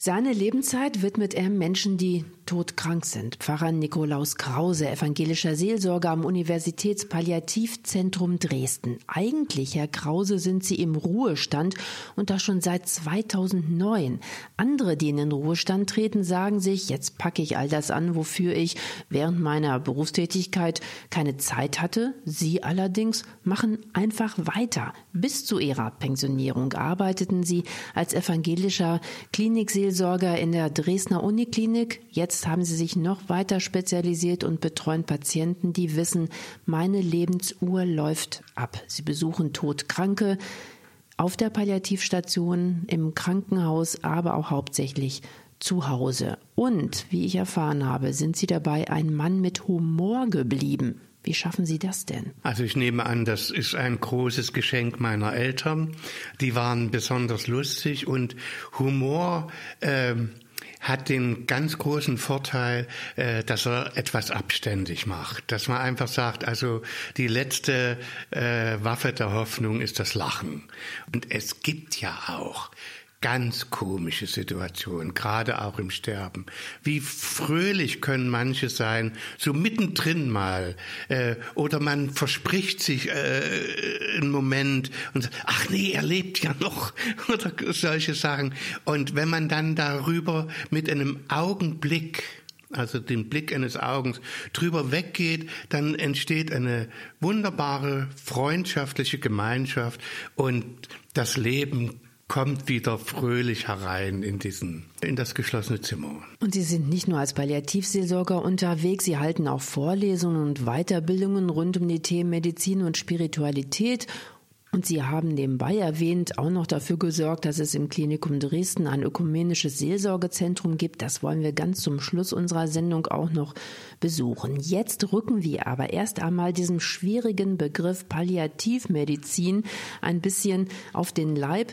Seine Lebenszeit widmet er Menschen, die todkrank sind. Pfarrer Nikolaus Krause, evangelischer Seelsorger am Universitätspalliativzentrum Dresden. Eigentlich, Herr Krause, sind Sie im Ruhestand und das schon seit 2009. Andere, die in den Ruhestand treten, sagen sich, jetzt packe ich all das an, wofür ich während meiner Berufstätigkeit keine Zeit hatte. Sie allerdings machen einfach weiter. Bis zu ihrer Pensionierung arbeiteten Sie als evangelischer Klinikseelsorger in der Dresdner Uniklinik. Jetzt Jetzt haben sie sich noch weiter spezialisiert und betreuen Patienten, die wissen, meine Lebensuhr läuft ab. Sie besuchen Todkranke auf der Palliativstation, im Krankenhaus, aber auch hauptsächlich zu Hause. Und, wie ich erfahren habe, sind Sie dabei ein Mann mit Humor geblieben. Wie schaffen Sie das denn? Also ich nehme an, das ist ein großes Geschenk meiner Eltern. Die waren besonders lustig und Humor. Äh, hat den ganz großen Vorteil, äh, dass er etwas abständig macht. Dass man einfach sagt, also die letzte äh, Waffe der Hoffnung ist das Lachen. Und es gibt ja auch ganz komische Situation, gerade auch im Sterben. Wie fröhlich können manche sein, so mittendrin mal, äh, oder man verspricht sich äh, einen Moment und sagt, ach nee, er lebt ja noch, oder solche Sachen. Und wenn man dann darüber mit einem Augenblick also den Blick eines Augens drüber weggeht, dann entsteht eine wunderbare freundschaftliche Gemeinschaft und das Leben kommt wieder fröhlich herein in diesen in das geschlossene Zimmer. Und Sie sind nicht nur als Palliativseelsorger unterwegs, Sie halten auch Vorlesungen und Weiterbildungen rund um die Themen Medizin und Spiritualität und Sie haben nebenbei erwähnt auch noch dafür gesorgt, dass es im Klinikum Dresden ein ökumenisches Seelsorgezentrum gibt. Das wollen wir ganz zum Schluss unserer Sendung auch noch besuchen. Jetzt rücken wir aber erst einmal diesem schwierigen Begriff Palliativmedizin ein bisschen auf den Leib.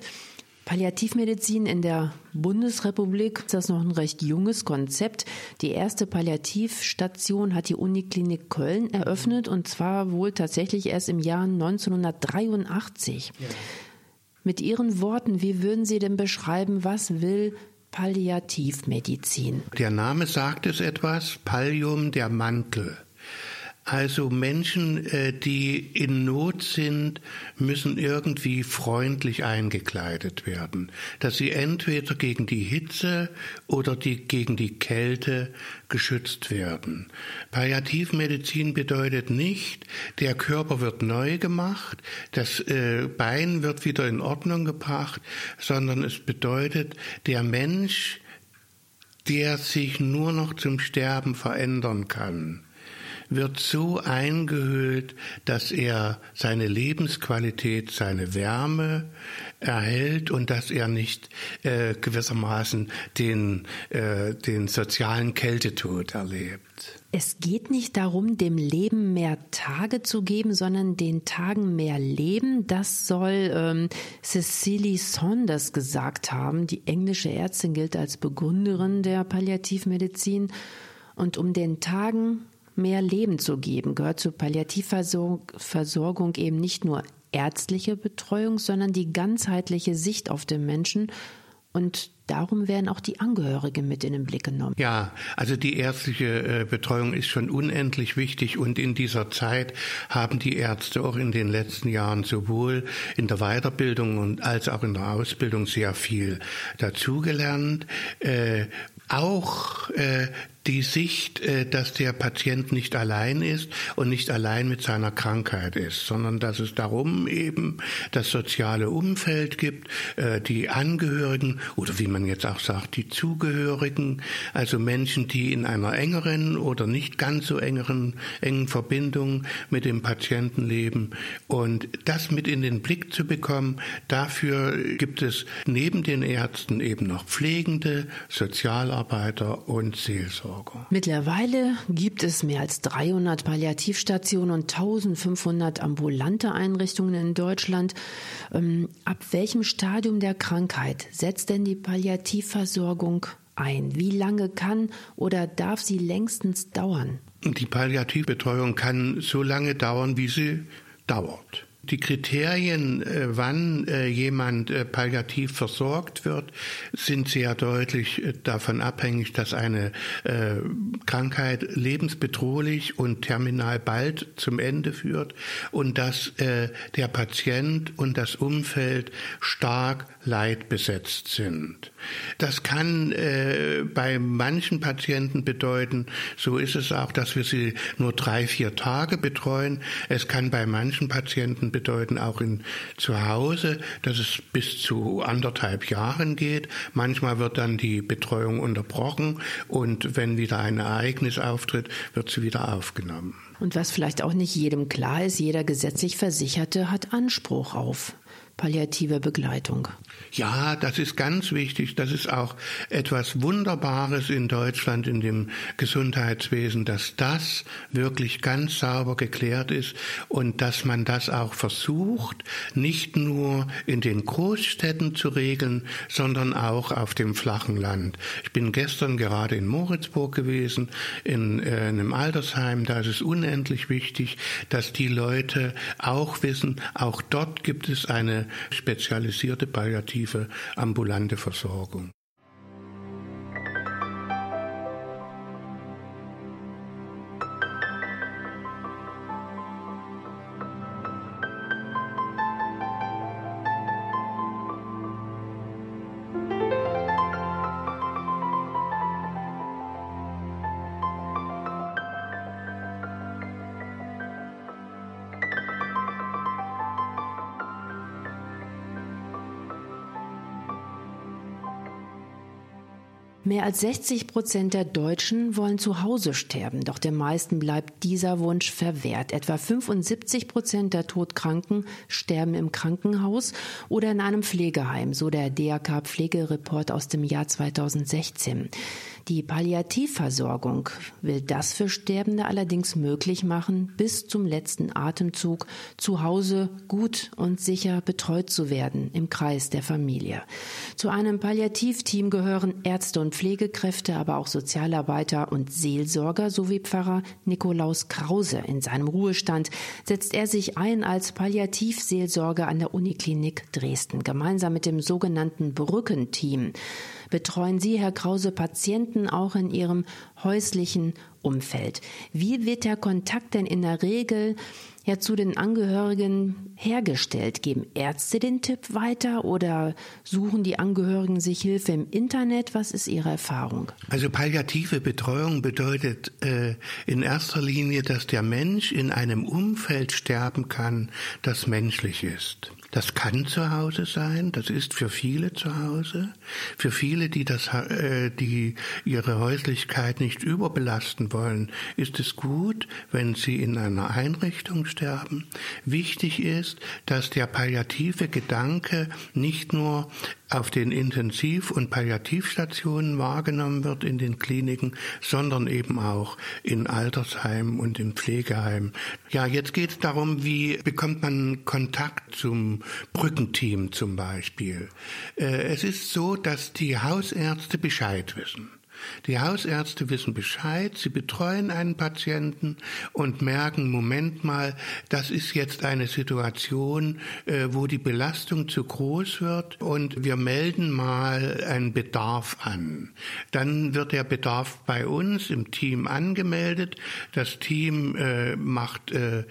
Palliativmedizin in der Bundesrepublik ist das noch ein recht junges Konzept. Die erste Palliativstation hat die Uniklinik Köln eröffnet und zwar wohl tatsächlich erst im Jahr 1983. Ja. Mit Ihren Worten, wie würden Sie denn beschreiben, was will Palliativmedizin? Der Name sagt es etwas, Pallium der Mantel. Also Menschen, äh, die in Not sind, müssen irgendwie freundlich eingekleidet werden, dass sie entweder gegen die Hitze oder die, gegen die Kälte geschützt werden. Palliativmedizin bedeutet nicht, der Körper wird neu gemacht, das äh, Bein wird wieder in Ordnung gebracht, sondern es bedeutet, der Mensch, der sich nur noch zum Sterben verändern kann, wird so eingehüllt, dass er seine Lebensqualität, seine Wärme erhält und dass er nicht äh, gewissermaßen den, äh, den sozialen Kältetod erlebt. Es geht nicht darum, dem Leben mehr Tage zu geben, sondern den Tagen mehr Leben. Das soll ähm, Cecily Saunders gesagt haben. Die englische Ärztin gilt als Begründerin der Palliativmedizin. Und um den Tagen mehr Leben zu geben, gehört zur Palliativversorgung eben nicht nur ärztliche Betreuung, sondern die ganzheitliche Sicht auf den Menschen und darum werden auch die Angehörigen mit in den Blick genommen. Ja, also die ärztliche äh, Betreuung ist schon unendlich wichtig und in dieser Zeit haben die Ärzte auch in den letzten Jahren sowohl in der Weiterbildung und als auch in der Ausbildung sehr viel dazugelernt. Äh, auch äh, die Sicht, äh, dass der Patient nicht allein ist und nicht allein mit seiner Krankheit ist, sondern dass es darum eben das soziale Umfeld gibt, äh, die Angehörigen oder wie man jetzt auch sagt, die Zugehörigen, also Menschen, die in einer engeren oder nicht ganz so engeren engen Verbindung mit dem Patienten leben und das mit in den Blick zu bekommen, dafür gibt es neben den Ärzten eben noch Pflegende, Sozialarbeiter und Seelsorger. Versorgung. Mittlerweile gibt es mehr als 300 Palliativstationen und 1500 ambulante Einrichtungen in Deutschland. Ähm, ab welchem Stadium der Krankheit setzt denn die Palliativversorgung ein? Wie lange kann oder darf sie längstens dauern? Die Palliativbetreuung kann so lange dauern, wie sie dauert. Die Kriterien, äh, wann äh, jemand äh, palliativ versorgt wird, sind sehr deutlich davon abhängig, dass eine Krankheit lebensbedrohlich und terminal bald zum Ende führt und dass der Patient und das Umfeld stark leidbesetzt sind. Das kann bei manchen Patienten bedeuten, so ist es auch, dass wir sie nur drei, vier Tage betreuen. Es kann bei manchen Patienten bedeuten auch in zu Hause, dass es bis zu anderthalb Jahren geht. Manchmal wird dann die Betreuung unterbrochen und wenn wieder ein Ereignis auftritt, wird sie wieder aufgenommen. Und was vielleicht auch nicht jedem klar ist, jeder gesetzlich Versicherte hat Anspruch auf palliative Begleitung. Ja, das ist ganz wichtig. Das ist auch etwas Wunderbares in Deutschland, in dem Gesundheitswesen, dass das wirklich ganz sauber geklärt ist und dass man das auch versucht, nicht nur in den Großstädten zu regeln, sondern auch auf dem flachen Land. Ich bin gestern gerade in Moritzburg gewesen, in, äh, einem Altersheim. Da ist es unendlich wichtig, dass die Leute auch wissen, auch dort gibt es eine spezialisierte palliative ambulante Versorgung. Mehr als 60 Prozent der Deutschen wollen zu Hause sterben, doch den meisten bleibt dieser Wunsch verwehrt. Etwa 75 Prozent der Todkranken sterben im Krankenhaus oder in einem Pflegeheim, so der DRK-Pflegereport aus dem Jahr 2016. Die Palliativversorgung will das für Sterbende allerdings möglich machen, bis zum letzten Atemzug zu Hause gut und sicher betreut zu werden im Kreis der Familie. Zu einem Palliativteam gehören Ärzte und Pflegekräfte, aber auch Sozialarbeiter und Seelsorger sowie Pfarrer Nikolaus Krause. In seinem Ruhestand setzt er sich ein als Palliativseelsorger an der Uniklinik Dresden, gemeinsam mit dem sogenannten Brückenteam betreuen Sie, Herr Krause, Patienten auch in Ihrem häuslichen Umfeld. Wie wird der Kontakt denn in der Regel ja zu den Angehörigen hergestellt? Geben Ärzte den Tipp weiter oder suchen die Angehörigen sich Hilfe im Internet? Was ist Ihre Erfahrung? Also palliative Betreuung bedeutet äh, in erster Linie, dass der Mensch in einem Umfeld sterben kann, das menschlich ist. Das kann zu Hause sein, das ist für viele zu Hause, für viele, die das, äh, die ihre Häuslichkeit nicht überbelasten wollen, ist es gut, wenn sie in einer Einrichtung sterben. Wichtig ist, dass der palliative Gedanke nicht nur auf den Intensiv- und Palliativstationen wahrgenommen wird in den Kliniken, sondern eben auch in Altersheimen und in Pflegeheimen. Ja, jetzt geht es darum, wie bekommt man Kontakt zum Brückenteam zum Beispiel. Äh, es ist so, dass die Hausärzte Bescheid wissen. Die Hausärzte wissen Bescheid, sie betreuen einen Patienten und merken, Moment mal, das ist jetzt eine Situation, äh, wo die Belastung zu groß wird und wir melden mal einen Bedarf an. Dann wird der Bedarf bei uns im Team angemeldet. Das Team äh, macht äh,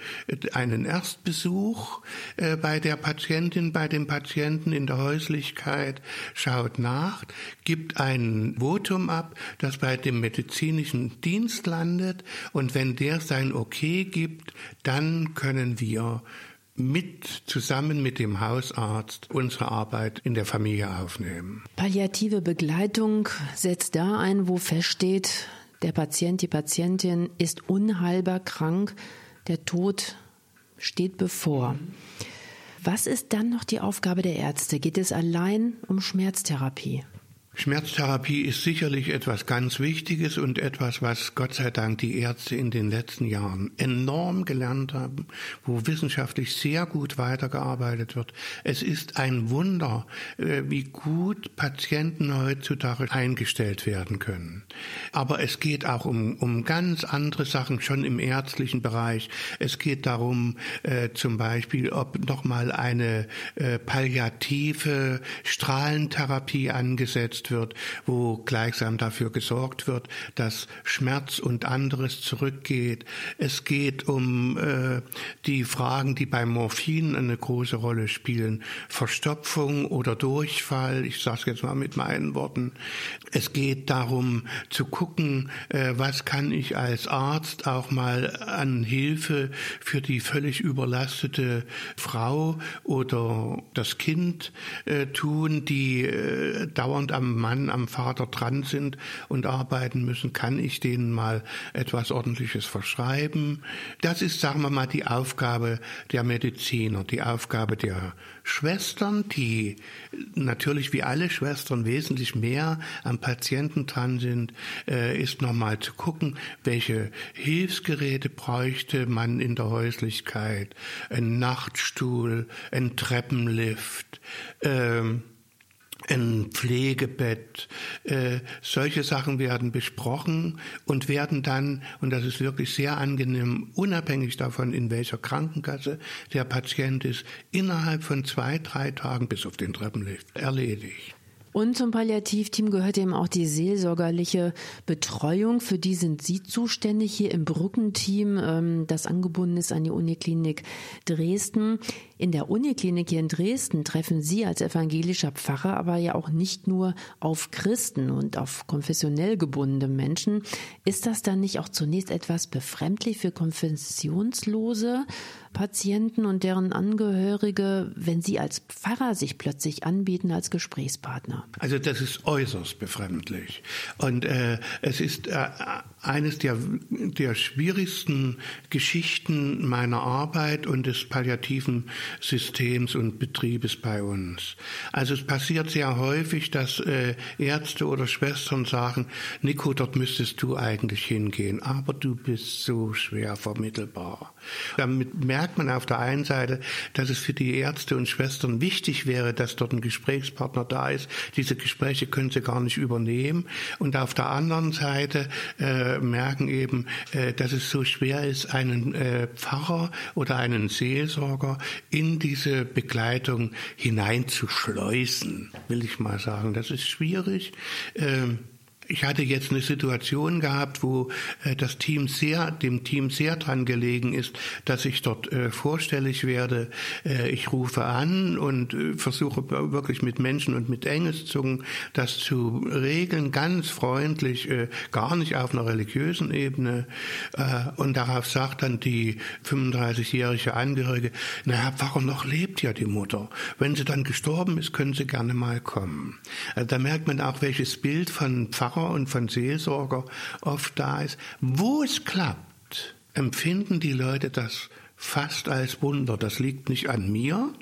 einen Erstbesuch bei der Patientin, bei dem Patienten in der Häuslichkeit, schaut nach, gibt ein Votum ab, das bei dem medizinischen Dienst landet und wenn der sein Okay gibt, dann können wir mit zusammen mit dem Hausarzt unsere Arbeit in der Familie aufnehmen. Palliative Begleitung setzt da ein, wo feststeht, der Patient, die Patientin ist unheilbar krank, der Tod steht bevor. Was ist dann noch die Aufgabe der Ärzte? Geht es allein um Schmerztherapie? Schmerztherapie ist sicherlich etwas ganz Wichtiges und etwas, was Gott sei Dank die Ärzte in den letzten Jahren enorm gelernt haben, wo wissenschaftlich sehr gut weitergearbeitet wird. Es ist ein Wunder, äh, wie gut Patienten heutzutage eingestellt werden können. Aber es geht auch um, um ganz andere Sachen schon im ärztlichen Bereich. Es geht darum, äh, zum Beispiel, ob nochmal eine äh, palliative Strahlentherapie angesetzt genutzt wird, wo gleichsam dafür gesorgt wird, dass Schmerz und anderes zurückgeht. Es geht um äh, die Fragen, die bei Morphin eine große Rolle spielen. Verstopfung oder Durchfall, ich sage es jetzt mal mit meinen Worten. Es geht darum zu gucken, äh, was kann ich als Arzt auch mal an Hilfe für die völlig überlastete Frau oder das Kind äh, tun, die äh, dauernd am Mann, am Vater dran sind und arbeiten müssen, kann ich denen mal etwas Ordentliches verschreiben. Das ist, sagen wir mal, die Aufgabe der Mediziner, die Aufgabe der Schwestern, die natürlich wie alle Schwestern wesentlich mehr am Patienten dran sind, äh, ist nochmal zu gucken, welche Hilfsgeräte bräuchte man in der Häuslichkeit. Ein Nachtstuhl, ein Treppenlift, ähm, ein Pflegebett, äh, solche Sachen werden besprochen und werden dann, und das ist wirklich sehr angenehm, unabhängig davon, in welcher Krankenkasse der Patient ist, innerhalb von zwei, drei Tagen bis auf den Treppenlift erledigt. Und zum Palliativteam gehört eben auch die seelsorgerliche Betreuung. Für die sind Sie zuständig hier im Brückenteam, ähm, das angebunden ist an die Uniklinik Dresden. In der Uniklinik hier in Dresden treffen Sie als evangelischer Pfarrer aber ja auch nicht nur auf Christen und auf konfessionell gebundene Menschen. Ist das dann nicht auch zunächst etwas befremdlich für konfessionslose Patienten und deren Angehörige, wenn Sie als Pfarrer sich plötzlich anbieten als Gesprächspartner? Also das ist äußerst befremdlich. Und äh, es ist äh, eines der, der schwierigsten Geschichten meiner Arbeit und des palliativen Systems und Betriebes bei uns. Also es passiert sehr häufig, dass äh, Ärzte oder Schwestern sagen, Nico, dort müsstest du eigentlich hingehen, aber du bist so schwer vermittelbar. Damit merkt man auf der einen Seite, dass es für die Ärzte und Schwestern wichtig wäre, dass dort ein Gesprächspartner da ist. Diese Gespräche können sie gar nicht übernehmen. Und auf der anderen Seite äh, merken eben, äh, dass es so schwer ist, einen äh, Pfarrer oder einen Seelsorger in diese Begleitung hineinzuschleusen, will ich mal sagen. Das ist schwierig. Ähm, ich hatte jetzt eine Situation gehabt, wo äh, das Team sehr, dem Team sehr dran gelegen ist, dass ich dort äh, vorstellig werde. Äh, ich rufe an und versuche wirklich mit Menschen und mit Engelszungen das zu regeln, ganz freundlich, gar nicht auf einer religiösen Ebene. Und darauf sagt dann die 35-jährige Angehörige, naja, warum noch lebt ja die Mutter? Wenn sie dann gestorben ist, können sie gerne mal kommen. Also da merkt man auch, welches Bild von Pfarrer Pfarrer und von Seelsorger oft da ist. Wo es klappt, empfinden die Leute das fast als Wunder. Das liegt nicht an mir,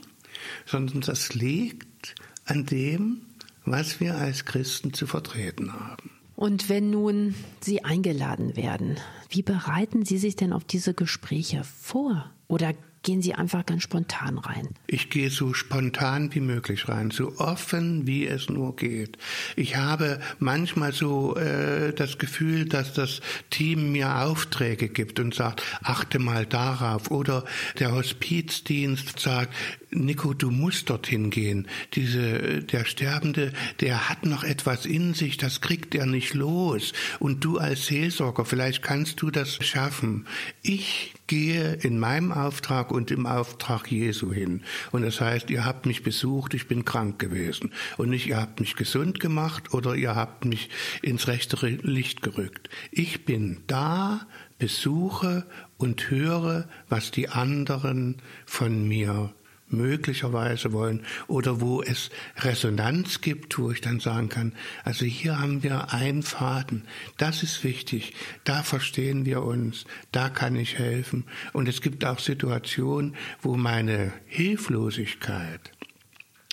sondern das liegt an dem, was wir als Christen zu vertreten haben. Und wenn nun Sie eingeladen werden, wie bereiten Sie sich denn auf diese Gespräche vor? Oder gehen Sie einfach ganz spontan rein? Ich gehe so spontan wie möglich rein, so offen wie es nur geht. Ich habe manchmal so äh, das Gefühl, dass das Team mir Aufträge gibt und sagt, achte mal darauf. Oder der Hospizdienst sagt, Nico, du musst dorthin gehen. Diese, der Sterbende, der hat noch etwas in sich, das kriegt er nicht los. Und du als Seelsorger, vielleicht kannst du das schaffen. Ich gehe in meinem Auftrag und im Auftrag Jesu hin. Und das heißt, ihr habt mich besucht, ich bin krank gewesen. Und nicht, ihr habt mich gesund gemacht oder ihr habt mich ins rechte Licht gerückt. Ich bin da, besuche und höre, was die anderen von mir möglicherweise wollen oder wo es Resonanz gibt, wo ich dann sagen kann, also hier haben wir einen Faden, das ist wichtig, da verstehen wir uns, da kann ich helfen. Und es gibt auch Situationen, wo meine Hilflosigkeit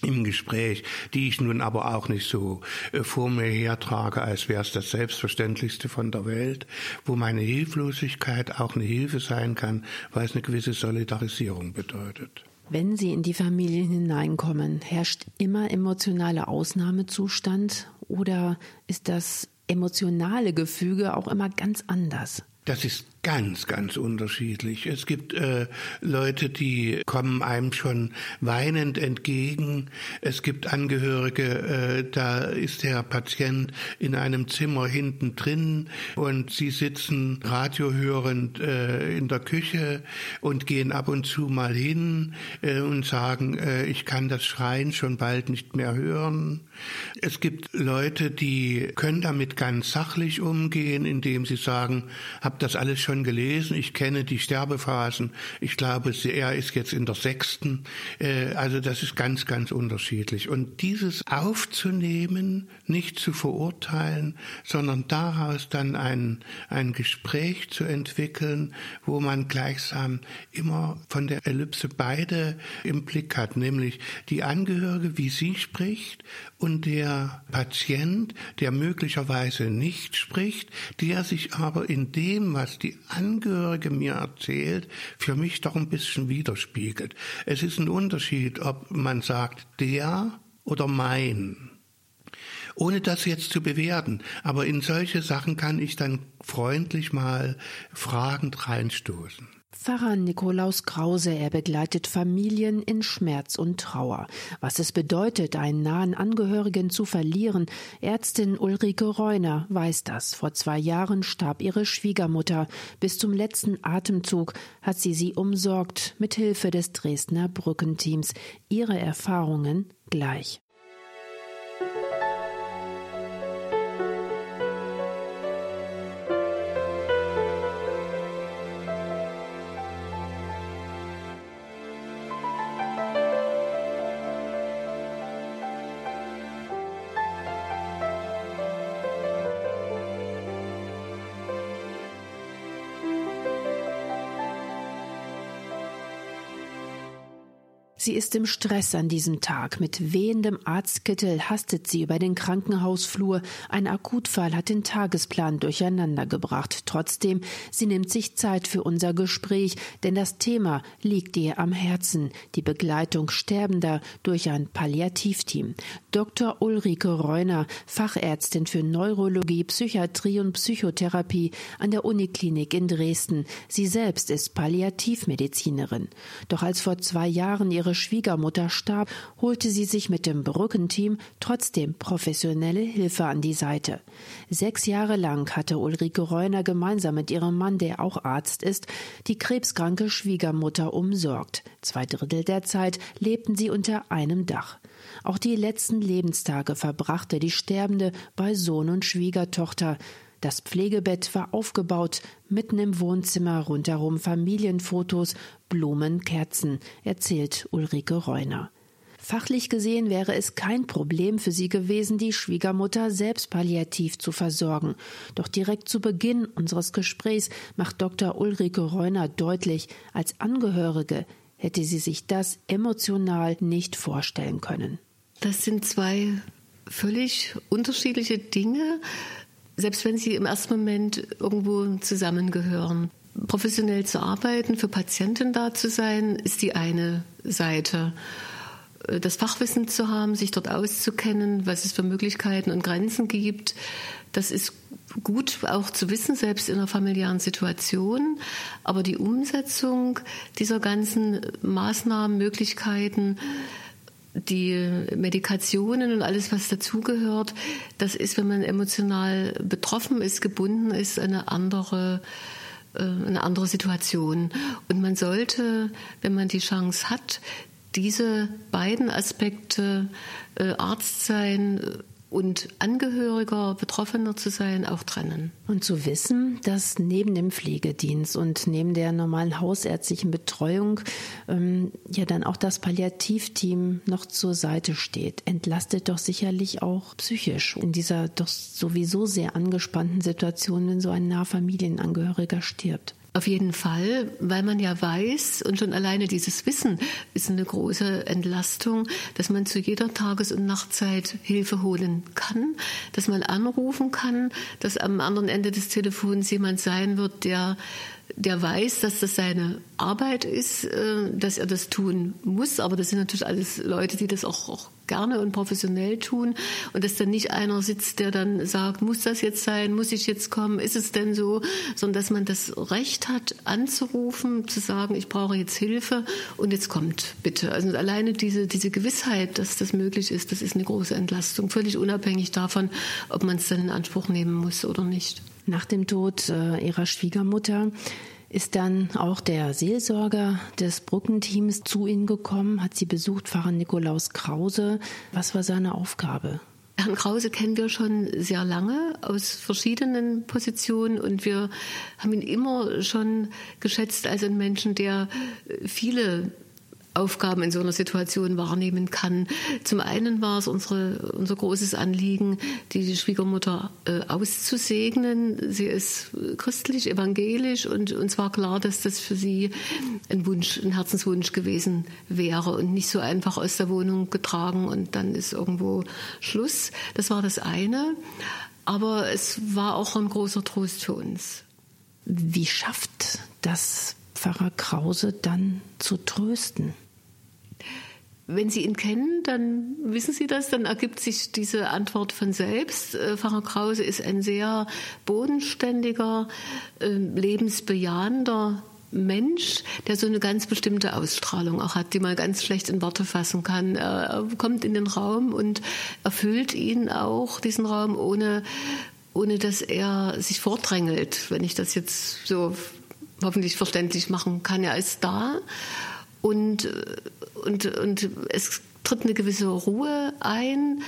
im Gespräch, die ich nun aber auch nicht so äh, vor mir hertrage, als wäre es das Selbstverständlichste von der Welt, wo meine Hilflosigkeit auch eine Hilfe sein kann, weil es eine gewisse Solidarisierung bedeutet. Wenn Sie in die Familien hineinkommen, herrscht immer emotionaler Ausnahmezustand oder ist das emotionale Gefüge auch immer ganz anders? Das ist ganz, ganz unterschiedlich. Es gibt äh, Leute, die kommen einem schon weinend entgegen. Es gibt Angehörige, äh, da ist der Patient in einem Zimmer hinten drin und sie sitzen radiohörend äh, in der Küche und gehen ab und zu mal hin äh, und sagen, äh, ich kann das Schreien schon bald nicht mehr hören. Es gibt Leute, die können damit ganz sachlich umgehen, indem sie sagen, hab das alles schon gelesen, ich kenne die Sterbephasen, ich glaube, er ist jetzt in der sechsten, äh, also das ist ganz, ganz unterschiedlich. Und dieses aufzunehmen, nicht zu verurteilen, sondern daraus dann ein, ein Gespräch zu entwickeln, wo man gleichsam immer von der Ellipse beide im Blick hat, nämlich die Angehörige, wie sie spricht und der Patient, der möglicherweise nicht spricht, der sich aber in dem, was die Angehörige mir erzählt, für mich doch ein bisschen widerspiegelt. Es ist ein Unterschied, ob man sagt der oder mein ohne das jetzt zu bewerten. Aber in solche Sachen kann ich dann freundlich mal fragend reinstoßen. Pfarrer Nikolaus Krause, er begleitet Familien in Schmerz und Trauer. Was es bedeutet, einen nahen Angehörigen zu verlieren, Ärztin Ulrike Reuner weiß das. Vor zwei Jahren starb ihre Schwiegermutter. Bis zum letzten Atemzug hat sie sie umsorgt, mit Hilfe des Dresdner Brückenteams. Ihre Erfahrungen gleich. Sie ist im Stress an diesem Tag. Mit wehendem Arztkittel hastet sie über den Krankenhausflur. Ein Akutfall hat den Tagesplan durcheinandergebracht. Trotzdem, sie nimmt sich Zeit für unser Gespräch, denn das Thema liegt ihr am Herzen. Die Begleitung Sterbender durch ein Palliativteam. Dr. Ulrike Reuner, Fachärztin für Neurologie, Psychiatrie und Psychotherapie an der Uniklinik in Dresden. Sie selbst ist Palliativmedizinerin. Doch als vor zwei Jahren ihre ihre Schwiegermutter starb, holte sie sich mit dem Brückenteam trotzdem professionelle Hilfe an die Seite. Sechs Jahre lang hatte Ulrike Reuner gemeinsam mit ihrem Mann, der auch Arzt ist, die krebskranke Schwiegermutter umsorgt. Zwei Drittel der Zeit lebten sie unter einem Dach. Auch die letzten Lebenstage verbrachte die Sterbende bei Sohn und Schwiegertochter. Das Pflegebett war aufgebaut, mitten im Wohnzimmer rundherum Familienfotos, Blumen, Kerzen, erzählt Ulrike Reuner. Fachlich gesehen wäre es kein Problem für sie gewesen, die Schwiegermutter selbst palliativ zu versorgen. Doch direkt zu Beginn unseres Gesprächs macht Dr. Ulrike Reuner deutlich, als Angehörige hätte sie sich das emotional nicht vorstellen können. Das sind zwei völlig unterschiedliche Dinge selbst wenn sie im ersten Moment irgendwo zusammengehören. Professionell zu arbeiten, für Patienten da zu sein, ist die eine Seite. Das Fachwissen zu haben, sich dort auszukennen, was es für Möglichkeiten und Grenzen gibt, das ist gut auch zu wissen, selbst in einer familiären Situation. Aber die Umsetzung dieser ganzen Maßnahmen, Möglichkeiten, die Medikationen und alles, was dazugehört, das ist, wenn man emotional betroffen ist, gebunden ist, eine andere äh, eine andere Situation. Und man sollte, wenn man die Chance hat, diese beiden Aspekte äh, Arzt sein, und Angehöriger, Betroffener zu sein, auch trennen. Und zu wissen, dass neben dem Pflegedienst und neben der normalen hausärztlichen Betreuung ähm, ja dann auch das Palliativteam noch zur Seite steht, entlastet doch sicherlich auch psychisch in dieser doch sowieso sehr angespannten Situation, wenn so ein Nahfamilienangehöriger stirbt. Auf jeden Fall, weil man ja weiß und schon alleine dieses Wissen ist eine große Entlastung, dass man zu jeder Tages- und Nachtzeit Hilfe holen kann, dass man anrufen kann, dass am anderen Ende des Telefons jemand sein wird, der der weiß, dass das seine Arbeit ist, äh, dass er das tun muss. Aber das sind natürlich alles Leute, die das auch, auch gerne und professionell tun. Und dass dann nicht einer sitzt, der dann sagt, muss das jetzt sein, muss ich jetzt kommen, ist es denn so? Sondern dass man das Recht hat, anzurufen, zu sagen, ich brauche jetzt Hilfe und jetzt kommt bitte. Also alleine diese, diese Gewissheit, dass das möglich ist, das ist eine große Entlastung, völlig unabhängig davon, ob man es dann in Anspruch nehmen muss oder nicht. Nach dem Tod äh, ihrer Schwiegermutter ist dann auch der Seelsorger des Brückenteams zu Ihnen gekommen, hat Sie besucht, Pfarrer Nikolaus Krause. Was war seine Aufgabe? Herrn Krause kennen wir schon sehr lange aus verschiedenen Positionen und wir haben ihn immer schon geschätzt als einen Menschen, der viele Aufgaben in so einer Situation wahrnehmen kann. Zum einen war es unsere, unser großes Anliegen, die Schwiegermutter äh, auszusegnen. Sie ist christlich, evangelisch und uns war klar, dass das für sie ein Wunsch, ein Herzenswunsch gewesen wäre und nicht so einfach aus der Wohnung getragen und dann ist irgendwo Schluss. Das war das eine. Aber es war auch ein großer Trost für uns. Wie schafft das Pfarrer Krause dann zu trösten? Wenn Sie ihn kennen, dann wissen Sie das, dann ergibt sich diese Antwort von selbst. Äh, Pfarrer Krause ist ein sehr bodenständiger, ähm, lebensbejahender Mensch, der so eine ganz bestimmte Ausstrahlung auch hat, die man ganz schlecht in Worte fassen kann. Er kommt in den Raum und erfüllt ihn auch, diesen Raum, ohne, ohne dass er sich vordrängelt, wenn ich das jetzt so hoffentlich verständlich machen kann. Er ist da und, und, und es tritt eine gewisse Ruhe ein.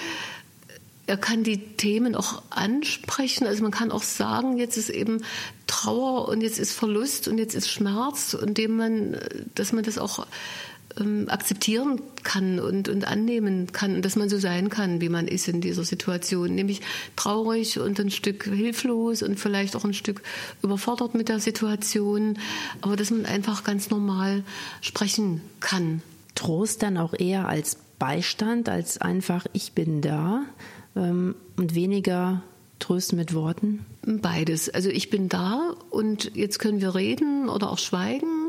Er kann die Themen auch ansprechen. Also man kann auch sagen, jetzt ist eben Trauer und jetzt ist Verlust und jetzt ist Schmerz, indem man, dass man das auch ähm, akzeptieren kann und, und annehmen kann und dass man so sein kann, wie man ist in dieser Situation, nämlich traurig und ein Stück hilflos und vielleicht auch ein Stück überfordert mit der Situation, aber dass man einfach ganz normal sprechen kann. Trost dann auch eher als Beistand, als einfach ich bin da ähm, und weniger Trösten mit Worten? Beides. Also ich bin da und jetzt können wir reden oder auch schweigen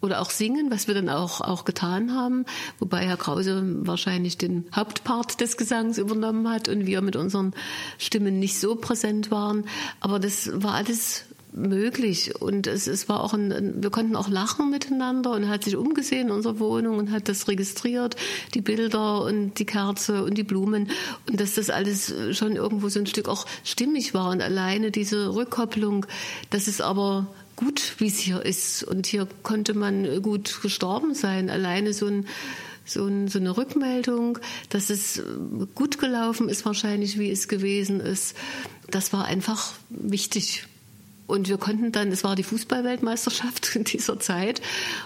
oder auch singen, was wir dann auch, auch getan haben, wobei Herr Krause wahrscheinlich den Hauptpart des Gesangs übernommen hat und wir mit unseren Stimmen nicht so präsent waren. Aber das war alles möglich. Und es, es war auch ein, wir konnten auch lachen miteinander und er hat sich umgesehen in unserer Wohnung und hat das registriert, die Bilder und die Kerze und die Blumen. Und dass das alles schon irgendwo so ein Stück auch stimmig war und alleine diese Rückkopplung, dass es aber gut, wie es hier ist. Und hier konnte man gut gestorben sein. Alleine so ein so, ein, so eine Rückmeldung, dass es gut gelaufen ist, wahrscheinlich wie es gewesen ist. Das war einfach wichtig. Und wir konnten dann, es war die Fußballweltmeisterschaft in dieser Zeit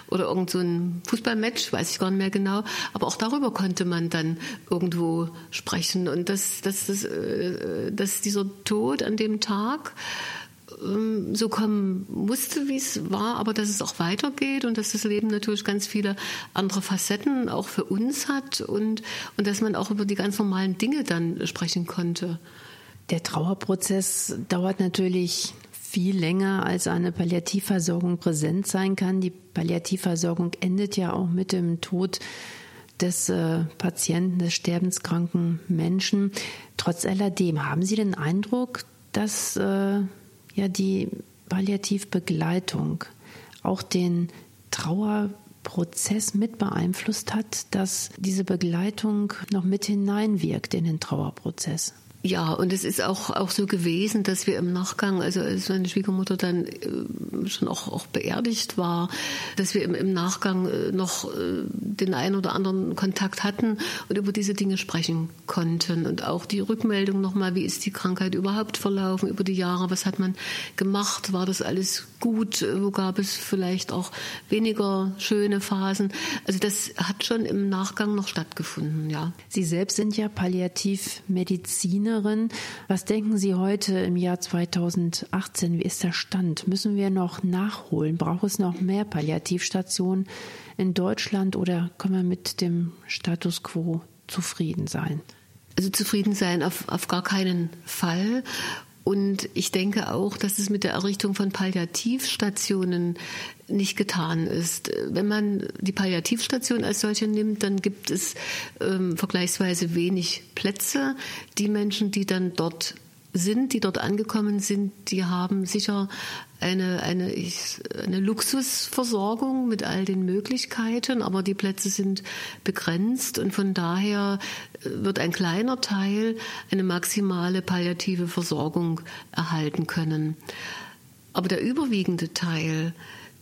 oder irgend so ein Fußballmatch, weiß ich gar nicht mehr genau. Aber auch darüber konnte man dann irgendwo sprechen. Und dass, dass, dass, äh, dass dieser Tod an dem Tag ähm, so kommen musste, wie es war, aber dass es auch weitergeht und dass das Leben natürlich ganz viele andere Facetten auch für uns hat und, und dass man auch über die ganz normalen Dinge dann sprechen konnte. Der Trauerprozess dauert natürlich viel länger, als eine Palliativversorgung präsent sein kann. Die Palliativversorgung endet ja auch mit dem Tod des äh, Patienten, des sterbenskranken Menschen. Trotz alledem, haben Sie den Eindruck, dass äh, ja die Palliativbegleitung auch den Trauerprozess mit beeinflusst hat, dass diese Begleitung noch mit hineinwirkt in den Trauerprozess. Ja, und es ist auch, auch so gewesen, dass wir im Nachgang, also als meine Schwiegermutter dann äh, schon auch, auch beerdigt war, dass wir im, im Nachgang äh, noch äh, den einen oder anderen Kontakt hatten und über diese Dinge sprechen konnten. Und auch die Rückmeldung nochmal, wie ist die Krankheit überhaupt verlaufen über die Jahre, was hat man gemacht, war das alles gut, wo gab es vielleicht auch weniger schöne Phasen. Also das hat schon im Nachgang noch stattgefunden, ja. Sie selbst sind ja Palliativmediziner Medizinerin. Was denken Sie heute im Jahr 2018? Wie ist der Stand? Müssen wir noch nachholen? Braucht es noch mehr Palliativstationen in Deutschland oder können wir mit dem Status quo zufrieden sein? Also zufrieden sein auf, auf gar keinen Fall. Und ich denke auch, dass es mit der Errichtung von Palliativstationen nicht getan ist. Wenn man die Palliativstation als solche nimmt, dann gibt es ähm, vergleichsweise wenig Plätze. Die Menschen, die dann dort sind, die dort angekommen sind, die haben sicher eine, eine, eine Luxusversorgung mit all den Möglichkeiten, aber die Plätze sind begrenzt und von daher äh, wird ein kleiner Teil eine maximale palliative Versorgung erhalten können. Aber der überwiegende Teil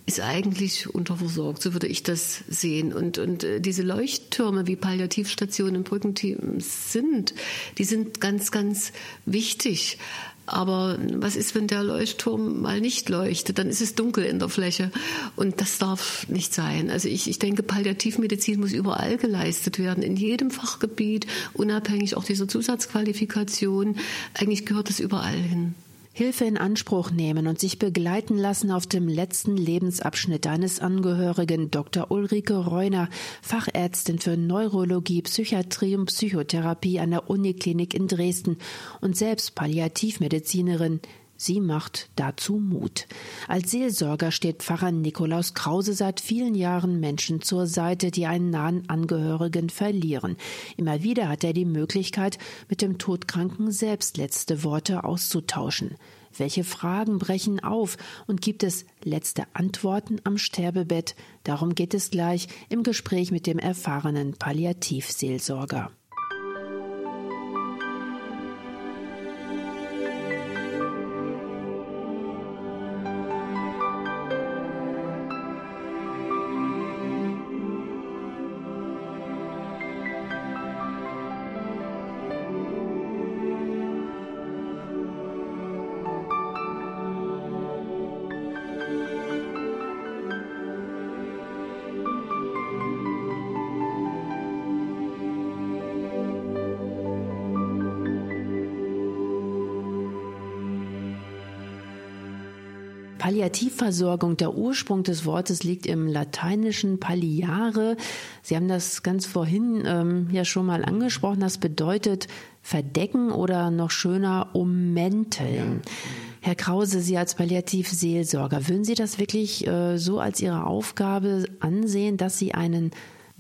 ist eigentlich unterversorgt, so würde ich das sehen. Und, und äh, diese Leuchttürme, wie Palliativstationen und Brückenteams sind, die sind ganz, ganz wichtig. Aber was ist, wenn der Leuchtturm mal nicht leuchtet? Dann ist es dunkel in der Fläche. Und das darf nicht sein. Also ich, ich denke, Palliativmedizin muss überall geleistet werden, in jedem Fachgebiet, unabhängig auch dieser Zusatzqualifikation. Eigentlich gehört es überall hin. Hilfe in Anspruch nehmen und sich begleiten lassen auf dem letzten Lebensabschnitt eines Angehörigen. Dr. Ulrike Reuner, Fachärztin für Neurologie, Psychiatrie und Psychotherapie an der Uniklinik in Dresden und selbst Palliativmedizinerin. Sie macht dazu Mut. Als Seelsorger steht Pfarrer Nikolaus Krause seit vielen Jahren Menschen zur Seite, die einen nahen Angehörigen verlieren. Immer wieder hat er die Möglichkeit, mit dem Todkranken selbst letzte Worte auszutauschen. Welche Fragen brechen auf und gibt es letzte Antworten am Sterbebett? Darum geht es gleich im Gespräch mit dem erfahrenen Palliativseelsorger. Palliativversorgung, der Ursprung des Wortes liegt im lateinischen palliare. Sie haben das ganz vorhin ähm, ja schon mal angesprochen. Das bedeutet verdecken oder noch schöner ummänteln. Ja. Herr Krause, Sie als Palliativseelsorger, würden Sie das wirklich äh, so als Ihre Aufgabe ansehen, dass Sie einen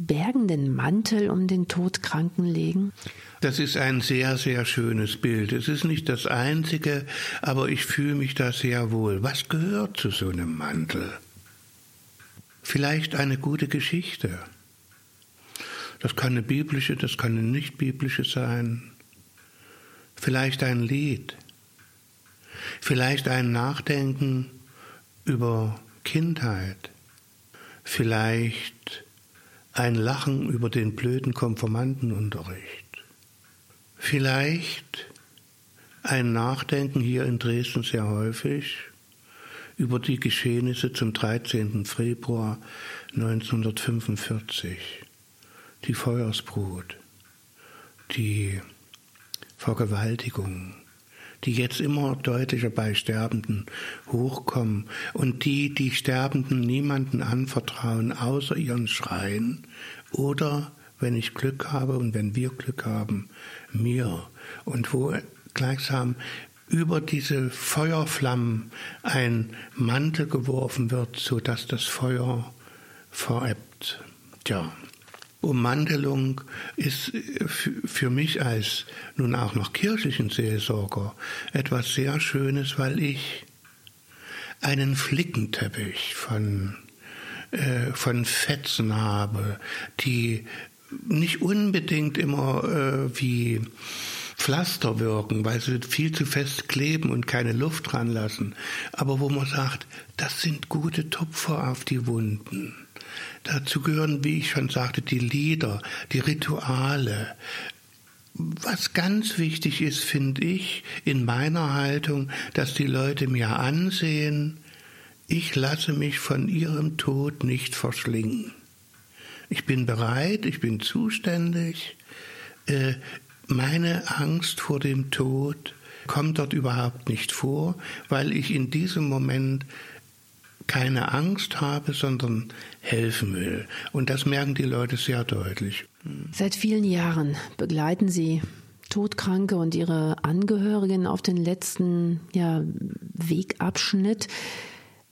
bergenden Mantel um den Todkranken legen? Das ist ein sehr, sehr schönes Bild. Es ist nicht das einzige, aber ich fühle mich da sehr wohl. Was gehört zu so einem Mantel? Vielleicht eine gute Geschichte. Das kann eine biblische, das kann eine nicht biblische sein. Vielleicht ein Lied. Vielleicht ein Nachdenken über Kindheit. Vielleicht ein Lachen über den blöden Konformantenunterricht. Vielleicht ein Nachdenken hier in Dresden sehr häufig über die Geschehnisse zum 13. Februar 1945, die Feuersbrut, die Vergewaltigung, die jetzt immer deutlicher bei Sterbenden hochkommen und die die Sterbenden niemanden anvertrauen außer ihren Schreien oder wenn ich Glück habe und wenn wir Glück haben, mir. Und wo gleichsam über diese Feuerflammen ein Mantel geworfen wird, so dass das Feuer verebbt. Tja, Ummantelung ist für mich als nun auch noch kirchlichen Seelsorger etwas sehr Schönes, weil ich einen Flickenteppich von, äh, von Fetzen habe, die nicht unbedingt immer äh, wie Pflaster wirken, weil sie viel zu fest kleben und keine Luft ranlassen. Aber wo man sagt, das sind gute Tupfer auf die Wunden. Dazu gehören, wie ich schon sagte, die Lieder, die Rituale. Was ganz wichtig ist, finde ich, in meiner Haltung, dass die Leute mir ansehen, ich lasse mich von ihrem Tod nicht verschlingen. Ich bin bereit, ich bin zuständig. Äh, meine Angst vor dem Tod kommt dort überhaupt nicht vor, weil ich in diesem Moment keine Angst habe, sondern helfen will. Und das merken die Leute sehr deutlich. Seit vielen Jahren begleiten Sie Todkranke und ihre Angehörigen auf den letzten ja, Wegabschnitt.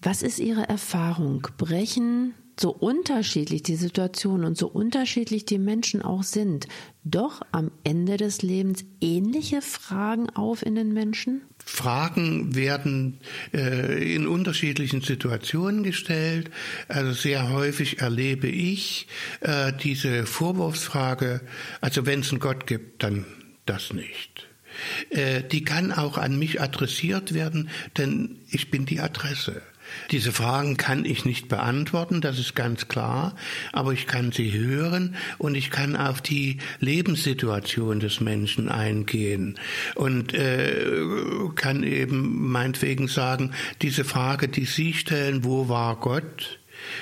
Was ist Ihre Erfahrung? Brechen so unterschiedlich die Situation und so unterschiedlich die Menschen auch sind, doch am Ende des Lebens ähnliche Fragen auf in den Menschen? Fragen werden äh, in unterschiedlichen Situationen gestellt. Also sehr häufig erlebe ich äh, diese Vorwurfsfrage, also wenn es einen Gott gibt, dann das nicht. Äh, die kann auch an mich adressiert werden, denn ich bin die Adresse. Diese Fragen kann ich nicht beantworten, das ist ganz klar, aber ich kann sie hören und ich kann auf die Lebenssituation des Menschen eingehen und äh, kann eben meinetwegen sagen, diese Frage, die Sie stellen, wo war Gott?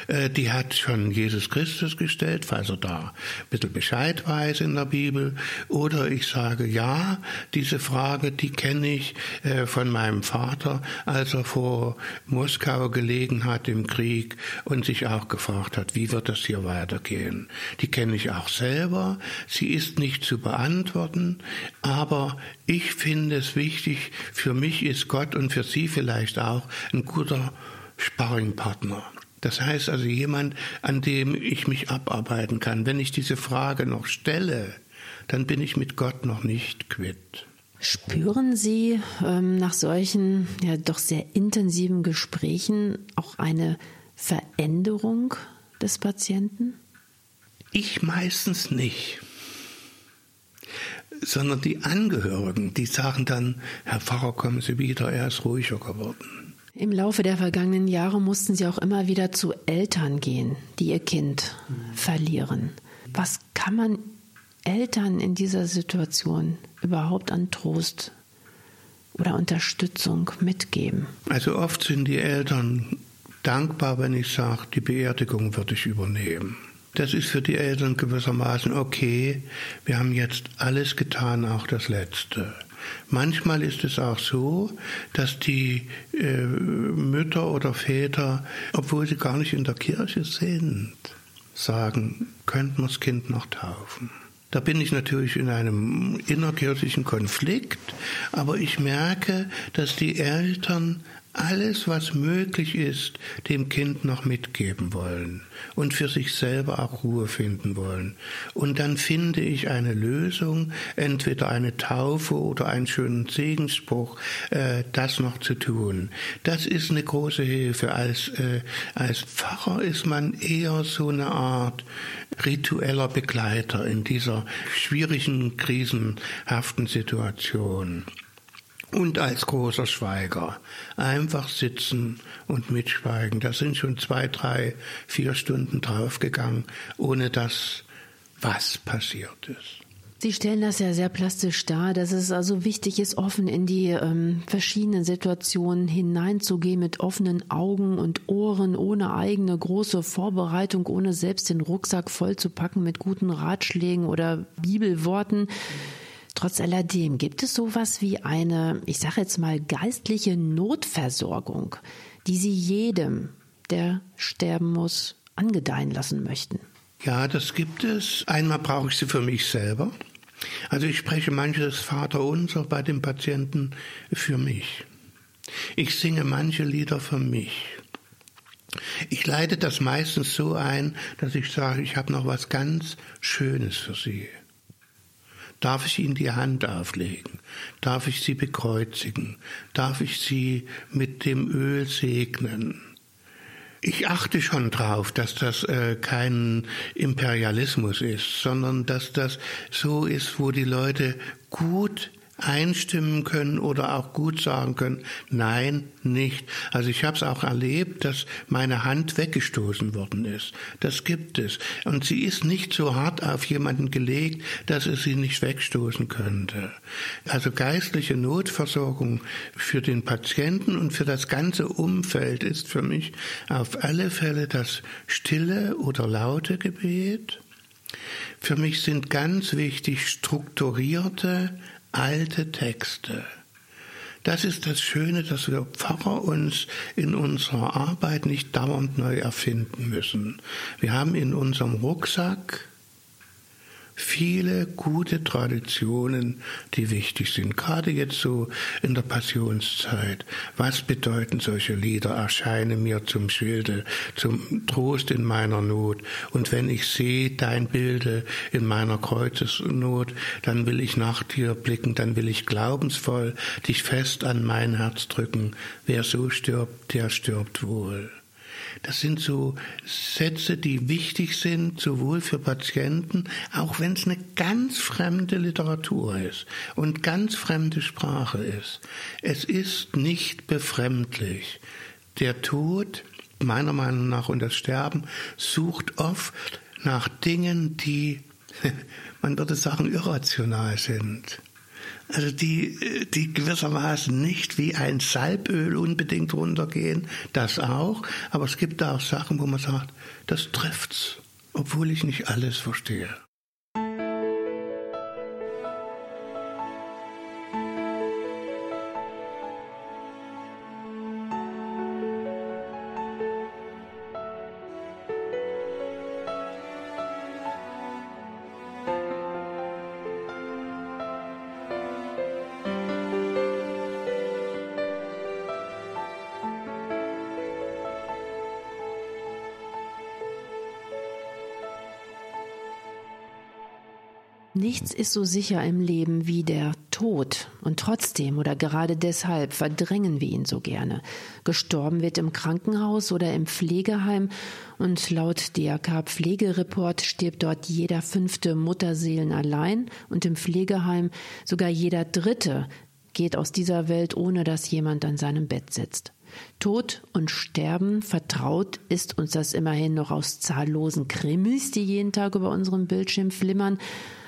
Äh, die hat schon Jesus Christus gestellt, falls er da ein bisschen Bescheid weiß in der Bibel. Oder ich sage, ja, diese Frage, die kenne ich äh, von meinem Vater, als er vor Moskau gelegen hat im Krieg und sich auch gefragt hat, wie wird das hier weitergehen. Die kenne ich auch selber. Sie ist nicht zu beantworten, aber ich finde es wichtig, für mich ist Gott und für Sie vielleicht auch ein guter Sparringpartner. Das heißt also jemand, an dem ich mich abarbeiten kann. Wenn ich diese Frage noch stelle, dann bin ich mit Gott noch nicht quitt. Spüren Sie ähm, nach solchen ja doch sehr intensiven Gesprächen auch eine Veränderung des Patienten? Ich meistens nicht. Sondern die Angehörigen, die sagen dann, Herr Pfarrer, kommen Sie wieder, er ist ruhiger geworden. Im Laufe der vergangenen Jahre mussten Sie auch immer wieder zu Eltern gehen, die ihr Kind verlieren. Was kann man Eltern in dieser Situation überhaupt an Trost oder Unterstützung mitgeben? Also oft sind die Eltern dankbar, wenn ich sage, die Beerdigung würde ich übernehmen. Das ist für die Eltern gewissermaßen okay, wir haben jetzt alles getan, auch das Letzte. Manchmal ist es auch so, dass die äh, Mütter oder Väter, obwohl sie gar nicht in der Kirche sind, sagen, könnten wir das Kind noch taufen. Da bin ich natürlich in einem innerkirchlichen Konflikt, aber ich merke, dass die Eltern alles, was möglich ist, dem Kind noch mitgeben wollen und für sich selber auch Ruhe finden wollen. Und dann finde ich eine Lösung, entweder eine Taufe oder einen schönen Segensspruch, äh, das noch zu tun. Das ist eine große Hilfe. Als, äh, als Pfarrer ist man eher so eine Art ritueller Begleiter in dieser schwierigen, krisenhaften Situation und als großer Schweiger. Einfach sitzen und mitschweigen. Da sind schon zwei, drei, vier Stunden draufgegangen, ohne dass was passiert ist. Sie stellen das ja sehr plastisch dar, dass es also wichtig ist, offen in die ähm, verschiedenen Situationen hineinzugehen mit offenen Augen und Ohren, ohne eigene große Vorbereitung, ohne selbst den Rucksack vollzupacken mit guten Ratschlägen oder Bibelworten. Mhm Trotz alledem gibt es sowas wie eine, ich sage jetzt mal, geistliche Notversorgung, die Sie jedem, der sterben muss, angedeihen lassen möchten. Ja, das gibt es. Einmal brauche ich sie für mich selber. Also ich spreche manches Vaterunser bei dem Patienten für mich. Ich singe manche Lieder für mich. Ich leite das meistens so ein, dass ich sage, ich habe noch was ganz Schönes für Sie. Darf ich Ihnen die Hand auflegen? Darf ich Sie bekreuzigen? Darf ich Sie mit dem Öl segnen? Ich achte schon drauf, dass das äh, kein Imperialismus ist, sondern dass das so ist, wo die Leute gut einstimmen können oder auch gut sagen können, nein, nicht. Also ich habe es auch erlebt, dass meine Hand weggestoßen worden ist. Das gibt es. Und sie ist nicht so hart auf jemanden gelegt, dass es sie nicht wegstoßen könnte. Also geistliche Notversorgung für den Patienten und für das ganze Umfeld ist für mich auf alle Fälle das stille oder laute Gebet Für mich sind ganz wichtig strukturierte alte Texte. Das ist das Schöne, dass wir Pfarrer uns in unserer Arbeit nicht dauernd neu erfinden müssen. Wir haben in unserem Rucksack viele gute Traditionen, die wichtig sind. Gerade jetzt so in der Passionszeit. Was bedeuten solche Lieder? Erscheine mir zum Schilde, zum Trost in meiner Not. Und wenn ich sehe dein Bilde in meiner Kreuzesnot, dann will ich nach dir blicken, dann will ich glaubensvoll dich fest an mein Herz drücken. Wer so stirbt, der stirbt wohl. Das sind so Sätze, die wichtig sind, sowohl für Patienten, auch wenn es eine ganz fremde Literatur ist und ganz fremde Sprache ist. Es ist nicht befremdlich. Der Tod, meiner Meinung nach, und das Sterben sucht oft nach Dingen, die, man würde sagen, irrational sind. Also die, die gewissermaßen nicht wie ein Salböl unbedingt runtergehen, das auch, aber es gibt da auch Sachen, wo man sagt, das trifft's, obwohl ich nicht alles verstehe. Nichts ist so sicher im Leben wie der Tod. Und trotzdem oder gerade deshalb verdrängen wir ihn so gerne. Gestorben wird im Krankenhaus oder im Pflegeheim und laut DRK Pflegereport stirbt dort jeder fünfte Mutterseelen allein und im Pflegeheim sogar jeder dritte geht aus dieser Welt, ohne dass jemand an seinem Bett sitzt. Tod und Sterben vertraut ist uns das immerhin noch aus zahllosen Krimis, die jeden Tag über unserem Bildschirm flimmern,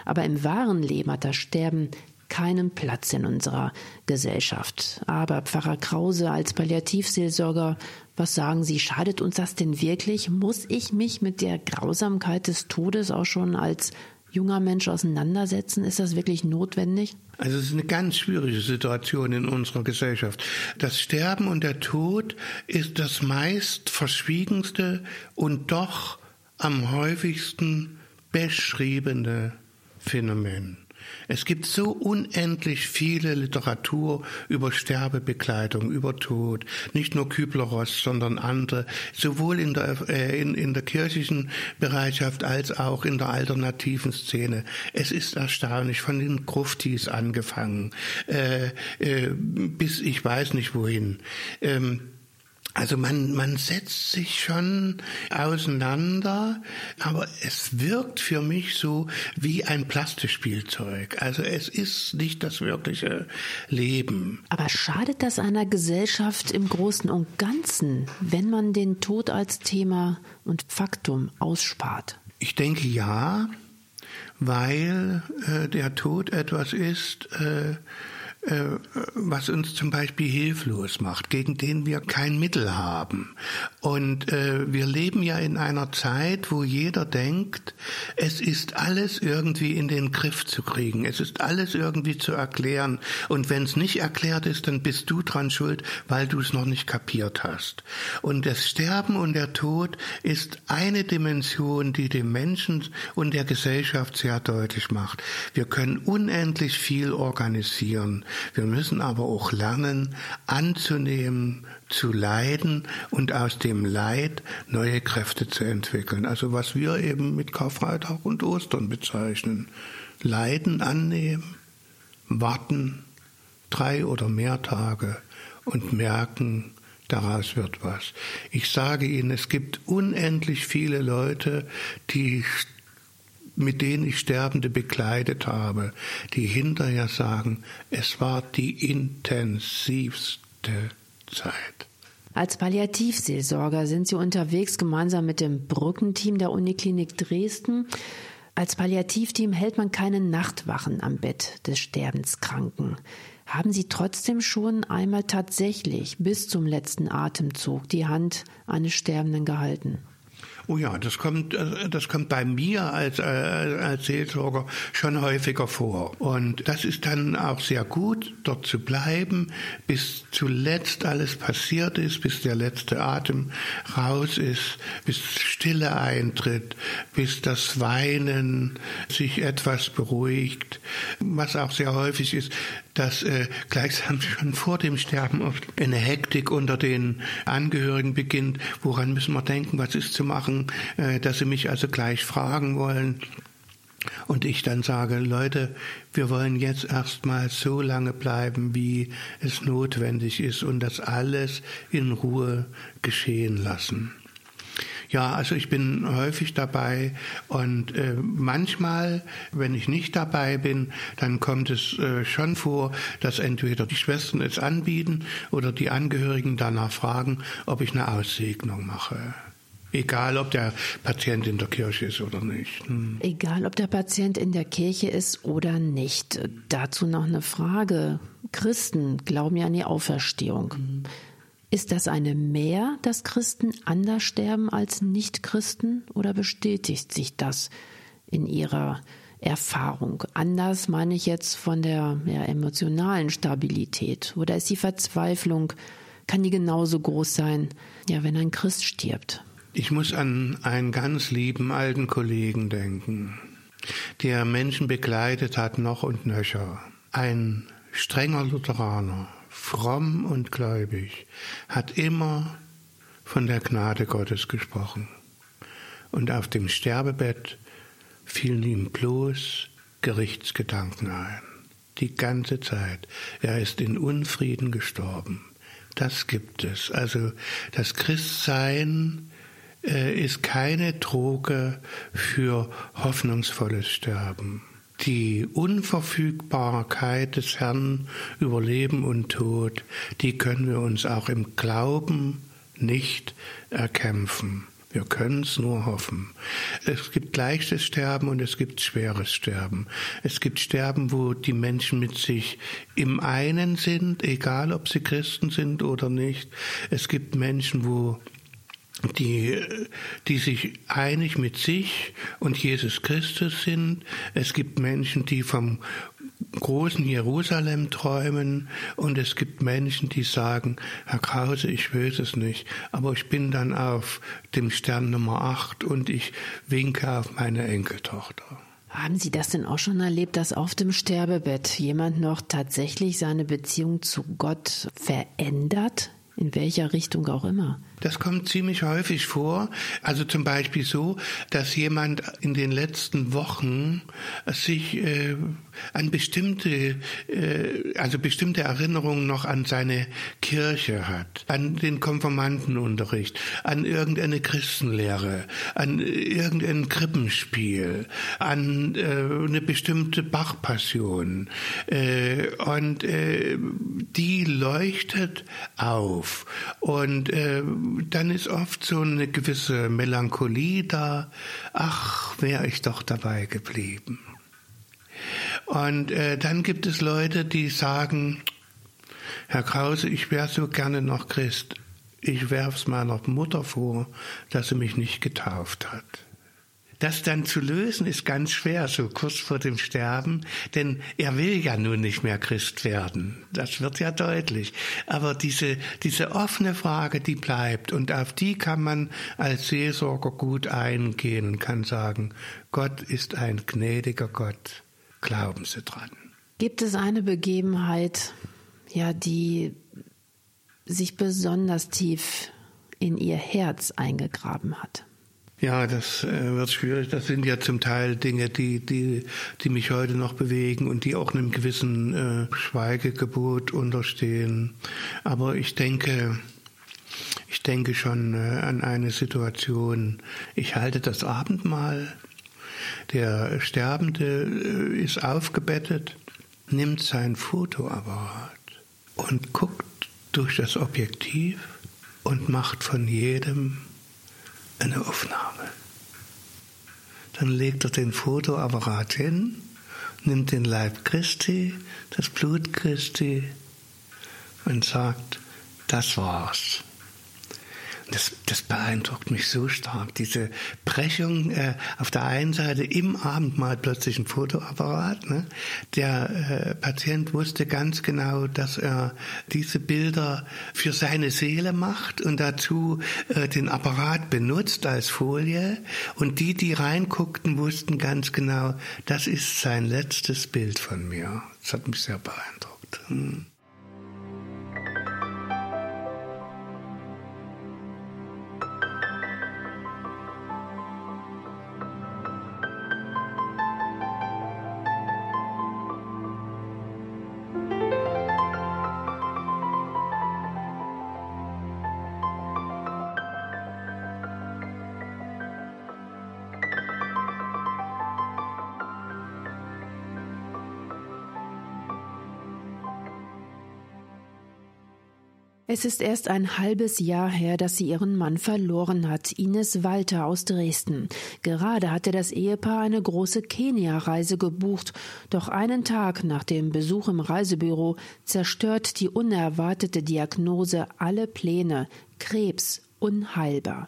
aber im wahren Leben hat das Sterben keinen Platz in unserer Gesellschaft. Aber Pfarrer Krause als Palliativseelsorger, was sagen Sie, schadet uns das denn wirklich? Muss ich mich mit der Grausamkeit des Todes auch schon als junger Mensch auseinandersetzen? Ist das wirklich notwendig? Also es ist eine ganz schwierige Situation in unserer Gesellschaft. Das Sterben und der Tod ist das meist verschwiegenste und doch am häufigsten beschriebene Phänomen. Es gibt so unendlich viele Literatur über Sterbebekleidung, über Tod, nicht nur Kübler-Ross, sondern andere, sowohl in der, äh, in, in der kirchlichen Bereitschaft als auch in der alternativen Szene. Es ist erstaunlich, von den Gruftis angefangen, äh, äh, bis ich weiß nicht wohin. Ähm, also man, man setzt sich schon auseinander, aber es wirkt für mich so wie ein Plastikspielzeug. Also es ist nicht das wirkliche Leben. Aber schadet das einer Gesellschaft im Großen und Ganzen, wenn man den Tod als Thema und Faktum ausspart? Ich denke ja, weil äh, der Tod etwas ist, äh, was uns zum Beispiel hilflos macht, gegen den wir kein Mittel haben. Und äh, wir leben ja in einer Zeit, wo jeder denkt, es ist alles irgendwie in den Griff zu kriegen, es ist alles irgendwie zu erklären. Und wenn es nicht erklärt ist, dann bist du dran schuld, weil du es noch nicht kapiert hast. Und das Sterben und der Tod ist eine Dimension, die dem Menschen und der Gesellschaft sehr deutlich macht. Wir können unendlich viel organisieren. Wir müssen aber auch lernen, anzunehmen, zu leiden und aus dem Leid neue Kräfte zu entwickeln. Also was wir eben mit Karfreitag und Ostern bezeichnen. Leiden annehmen, warten, drei oder mehr Tage und merken, daraus wird was. Ich sage Ihnen, es gibt unendlich viele Leute, die mit denen ich Sterbende bekleidet habe, die hinterher sagen, es war die intensivste Zeit. Als Palliativseelsorger sind Sie unterwegs gemeinsam mit dem Brückenteam der Uniklinik Dresden. Als Palliativteam hält man keine Nachtwachen am Bett des Sterbenskranken. Haben Sie trotzdem schon einmal tatsächlich bis zum letzten Atemzug die Hand eines Sterbenden gehalten? Oh ja, das kommt, äh, das kommt bei mir als, äh, als Seelsorger schon häufiger vor. Und das ist dann auch sehr gut, dort zu bleiben, bis zuletzt alles passiert ist, bis der letzte Atem raus ist, bis Stille eintritt, bis das Weinen sich etwas beruhigt. Was auch sehr häufig ist, dass äh, gleichsam schon vor dem Sterben oft eine Hektik unter den Angehörigen beginnt. Woran müssen wir denken? Was ist zu machen? Äh, dass sie mich also gleich fragen wollen. Und ich dann sage, Leute, wir wollen jetzt erstmal so lange bleiben, wie es notwendig ist und das alles in Ruhe geschehen lassen. Ja, also ich bin häufig dabei und äh, manchmal, wenn ich nicht dabei bin, dann kommt es äh, schon vor, dass entweder die Schwestern es anbieten oder die Angehörigen danach fragen, ob ich eine Aussegnung mache. Egal, ob der Patient in der Kirche ist oder nicht. Hm. Egal, ob der Patient in der Kirche ist oder nicht. Dazu noch eine Frage. Christen glauben ja an die Auferstehung. Mhm. Ist das eine Mehr, dass Christen anders sterben als Nichtchristen oder bestätigt sich das in ihrer Erfahrung? Anders meine ich jetzt von der ja, emotionalen Stabilität oder ist die Verzweiflung, kann die genauso groß sein, ja, wenn ein Christ stirbt? Ich muss an einen ganz lieben alten Kollegen denken, der Menschen begleitet hat noch und nöcher. Ein strenger Lutheraner, fromm und gläubig, hat immer von der Gnade Gottes gesprochen. Und auf dem Sterbebett fielen ihm bloß Gerichtsgedanken ein. Die ganze Zeit. Er ist in Unfrieden gestorben. Das gibt es. Also das Christsein ist keine Droge für hoffnungsvolles Sterben die Unverfügbarkeit des Herrn über Leben und Tod, die können wir uns auch im Glauben nicht erkämpfen. Wir können es nur hoffen. Es gibt leichtes Sterben und es gibt schweres Sterben. Es gibt Sterben, wo die Menschen mit sich im einen sind, egal ob sie Christen sind oder nicht. Es gibt Menschen, wo die, die sich einig mit sich und Jesus Christus sind. Es gibt Menschen, die vom großen Jerusalem träumen und es gibt Menschen, die sagen, Herr Krause, ich weiß es nicht, aber ich bin dann auf dem Stern Nummer 8 und ich winke auf meine Enkeltochter. Haben Sie das denn auch schon erlebt, dass auf dem Sterbebett jemand noch tatsächlich seine Beziehung zu Gott verändert? In welcher Richtung auch immer? Das kommt ziemlich häufig vor. Also zum Beispiel so, dass jemand in den letzten Wochen sich äh, an bestimmte, äh, also bestimmte Erinnerungen noch an seine Kirche hat, an den Konformantenunterricht, an irgendeine Christenlehre, an irgendein Krippenspiel, an äh, eine bestimmte Bachpassion. Äh, und äh, die leuchtet auf. Und äh, dann ist oft so eine gewisse Melancholie da. Ach, wäre ich doch dabei geblieben. Und äh, dann gibt es Leute, die sagen, Herr Krause, ich wäre so gerne noch Christ. Ich werf's meiner Mutter vor, dass sie mich nicht getauft hat. Das dann zu lösen ist ganz schwer, so kurz vor dem Sterben, denn er will ja nun nicht mehr Christ werden. Das wird ja deutlich. Aber diese, diese offene Frage, die bleibt und auf die kann man als Seelsorger gut eingehen und kann sagen, Gott ist ein gnädiger Gott. Glauben Sie dran. Gibt es eine Begebenheit, ja, die sich besonders tief in Ihr Herz eingegraben hat? Ja, das äh, wird schwierig. Das sind ja zum Teil Dinge, die, die, die mich heute noch bewegen und die auch einem gewissen äh, Schweigegebot unterstehen. Aber ich denke, ich denke schon äh, an eine Situation. Ich halte das Abendmahl. Der Sterbende äh, ist aufgebettet, nimmt sein Fotoapparat und guckt durch das Objektiv und macht von jedem eine Aufnahme. Dann legt er den Fotoapparat hin, nimmt den Leib Christi, das Blut Christi und sagt, das war's. Das, das beeindruckt mich so stark. Diese Brechung äh, auf der einen Seite im Abendmahl plötzlich ein Fotoapparat. Ne? Der äh, Patient wusste ganz genau, dass er diese Bilder für seine Seele macht und dazu äh, den Apparat benutzt als Folie. Und die, die reinguckten, wussten ganz genau, das ist sein letztes Bild von mir. Das hat mich sehr beeindruckt. Hm. Es ist erst ein halbes Jahr her, dass sie ihren Mann verloren hat, Ines Walter aus Dresden. Gerade hatte das Ehepaar eine große Kenia-Reise gebucht, doch einen Tag nach dem Besuch im Reisebüro zerstört die unerwartete Diagnose alle Pläne. Krebs unheilbar.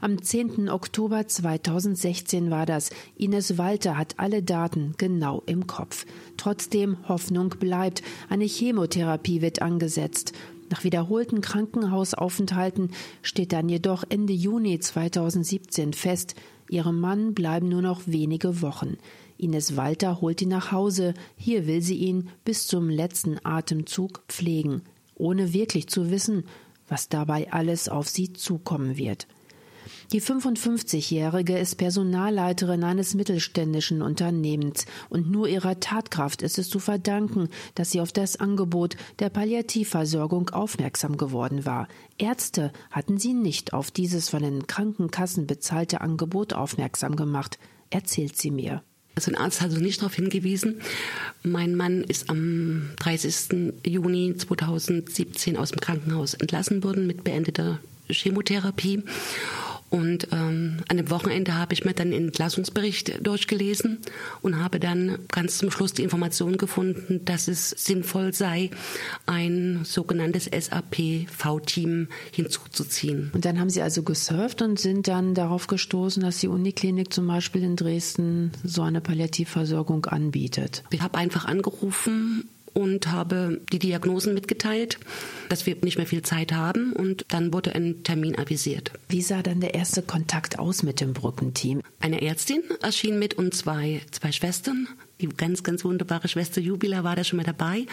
Am 10. Oktober 2016 war das. Ines Walter hat alle Daten genau im Kopf. Trotzdem Hoffnung bleibt. Eine Chemotherapie wird angesetzt. Nach wiederholten Krankenhausaufenthalten steht dann jedoch Ende Juni 2017 fest, ihrem Mann bleiben nur noch wenige Wochen. Ines Walter holt ihn nach Hause, hier will sie ihn bis zum letzten Atemzug pflegen, ohne wirklich zu wissen, was dabei alles auf sie zukommen wird. Die 55-Jährige ist Personalleiterin eines mittelständischen Unternehmens und nur ihrer Tatkraft ist es zu verdanken, dass sie auf das Angebot der Palliativversorgung aufmerksam geworden war. Ärzte hatten sie nicht auf dieses von den Krankenkassen bezahlte Angebot aufmerksam gemacht, erzählt sie mir. Also ein Arzt hat uns nicht darauf hingewiesen. Mein Mann ist am 30. Juni 2017 aus dem Krankenhaus entlassen worden mit beendeter Chemotherapie. Und ähm, an dem Wochenende habe ich mir dann den Entlassungsbericht durchgelesen und habe dann ganz zum Schluss die Information gefunden, dass es sinnvoll sei, ein sogenanntes SAP-V-Team hinzuzuziehen. Und dann haben Sie also gesurft und sind dann darauf gestoßen, dass die Uniklinik zum Beispiel in Dresden so eine Palliativversorgung anbietet. Ich habe einfach angerufen und habe die Diagnosen mitgeteilt, dass wir nicht mehr viel Zeit haben und dann wurde ein Termin avisiert. Wie sah dann der erste Kontakt aus mit dem Brückenteam? Eine Ärztin erschien mit und zwei, zwei Schwestern, die ganz, ganz wunderbare Schwester Jubila war da schon mal dabei.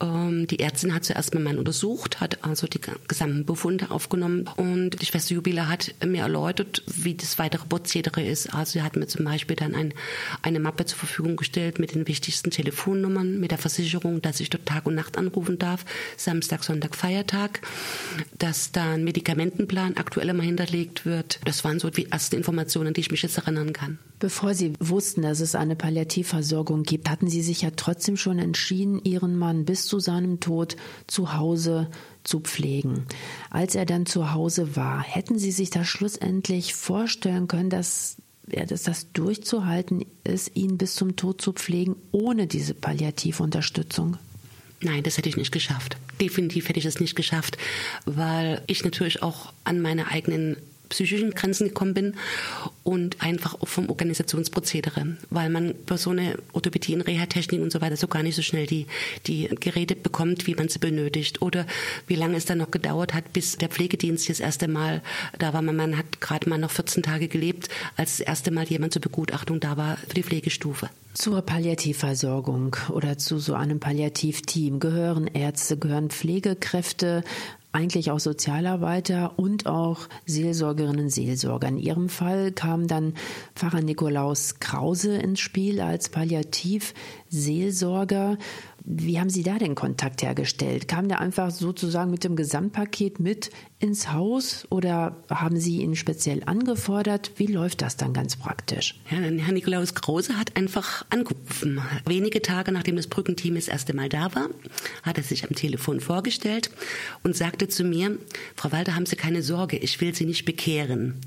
Ähm, die Ärztin hat zuerst meinen Mann untersucht, hat also die gesamten Befunde aufgenommen und die Schwester Jubila hat mir erläutert, wie das weitere Prozedere ist. Also sie hat mir zum Beispiel dann ein, eine Mappe zur Verfügung gestellt mit den wichtigsten Telefonnummern, mit der Versicherung, dass ich dort Tag und Nacht anrufen darf, Samstag, Sonntag, Feiertag, dass da ein Medikamentenplan aktuell immer hinterlegt wird. Das waren so die ersten Informationen, die ich mich jetzt erinnern kann. Bevor Sie wussten, dass es eine Palliativversorgung Versorgung gibt, hatten Sie sich ja trotzdem schon entschieden, Ihren Mann bis zu seinem Tod zu Hause zu pflegen. Als er dann zu Hause war, hätten Sie sich da schlussendlich vorstellen können, dass ja, dass das durchzuhalten ist, ihn bis zum Tod zu pflegen, ohne diese Palliativunterstützung? Nein, das hätte ich nicht geschafft. Definitiv hätte ich es nicht geschafft, weil ich natürlich auch an meine eigenen psychischen Grenzen gekommen bin und einfach auch vom Organisationsprozedere, weil man bei so einer Orthopädie und Reha-Technik und so weiter so gar nicht so schnell die, die Geräte bekommt, wie man sie benötigt oder wie lange es dann noch gedauert hat, bis der Pflegedienst das erste Mal da war. Man hat gerade mal noch 14 Tage gelebt, als das erste Mal jemand zur Begutachtung da war für die Pflegestufe. Zur Palliativversorgung oder zu so einem Palliativteam gehören Ärzte, gehören Pflegekräfte, eigentlich auch Sozialarbeiter und auch Seelsorgerinnen Seelsorger. In ihrem Fall kam dann Pfarrer Nikolaus Krause ins Spiel als Palliativseelsorger. Wie haben Sie da den Kontakt hergestellt? Kam der einfach sozusagen mit dem Gesamtpaket mit ins Haus oder haben Sie ihn speziell angefordert? Wie läuft das dann ganz praktisch? Ja, Herr Nikolaus Krause hat einfach angerufen. Wenige Tage nachdem das Brückenteam das erste Mal da war, hat er sich am Telefon vorgestellt und sagte zu mir, Frau Walter, haben Sie keine Sorge, ich will Sie nicht bekehren.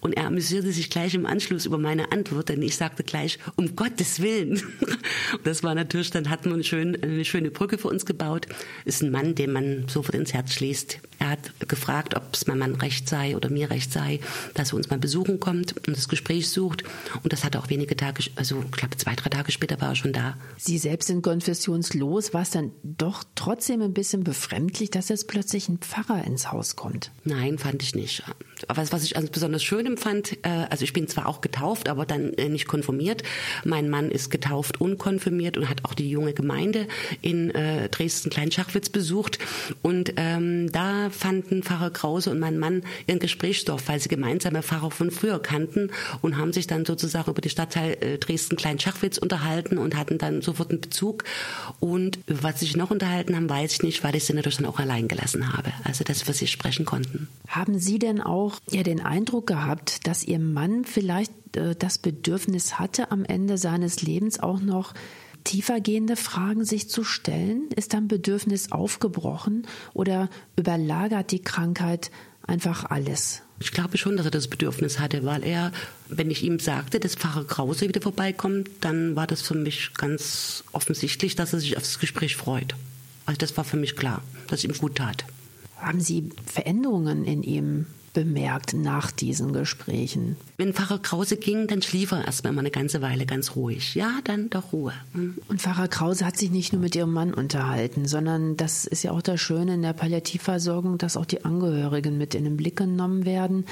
Und er amüsierte sich gleich im Anschluss über meine Antwort, denn ich sagte gleich, um Gottes Willen. Das war natürlich, dann hat man schön eine schöne Brücke für uns gebaut. Ist ein Mann, den man sofort ins Herz schließt. Er hat gefragt, ob es meinem Mann recht sei oder mir recht sei, dass er uns mal besuchen kommt und das Gespräch sucht. Und das hat er auch wenige Tage, also ich glaube zwei, drei Tage später war er schon da. Sie selbst sind konfessionslos. War es dann doch trotzdem ein bisschen befremdlich, dass jetzt plötzlich ein Pfarrer ins Haus kommt? Nein, fand ich nicht. Aber was ich also besonders schön empfand, äh, also ich bin zwar auch getauft, aber dann äh, nicht konfirmiert. Mein Mann ist getauft und konfirmiert und hat auch die junge Gemeinde in äh, Dresden-Kleinschachwitz besucht. Und ähm, da fanden Pfarrer Krause und mein Mann ihren Gesprächsstoff, weil sie gemeinsame Pfarrer von früher kannten und haben sich dann sozusagen über die Stadtteil äh, Dresden-Kleinschachwitz unterhalten und hatten dann sofort einen Bezug. Und was sich noch unterhalten haben, weiß ich nicht, weil ich sie natürlich dann auch allein gelassen habe. Also, dass wir sie sprechen konnten. Haben Sie denn auch ja den Eindruck gehabt, dass Ihr Mann vielleicht äh, das Bedürfnis hatte, am Ende seines Lebens auch noch tiefergehende Fragen sich zu stellen? Ist dann Bedürfnis aufgebrochen oder überlagert die Krankheit einfach alles? Ich glaube schon, dass er das Bedürfnis hatte, weil er, wenn ich ihm sagte, dass Pfarrer Krause wieder vorbeikommt, dann war das für mich ganz offensichtlich, dass er sich auf das Gespräch freut. Also das war für mich klar, dass es ihm gut tat. Haben Sie Veränderungen in ihm bemerkt nach diesen Gesprächen? Wenn Pfarrer Krause ging, dann schlief er erstmal eine ganze Weile ganz ruhig. Ja, dann doch Ruhe. Hm. Und Pfarrer Krause hat sich nicht nur mit ihrem Mann unterhalten, sondern das ist ja auch das Schöne in der Palliativversorgung, dass auch die Angehörigen mit in den Blick genommen werden.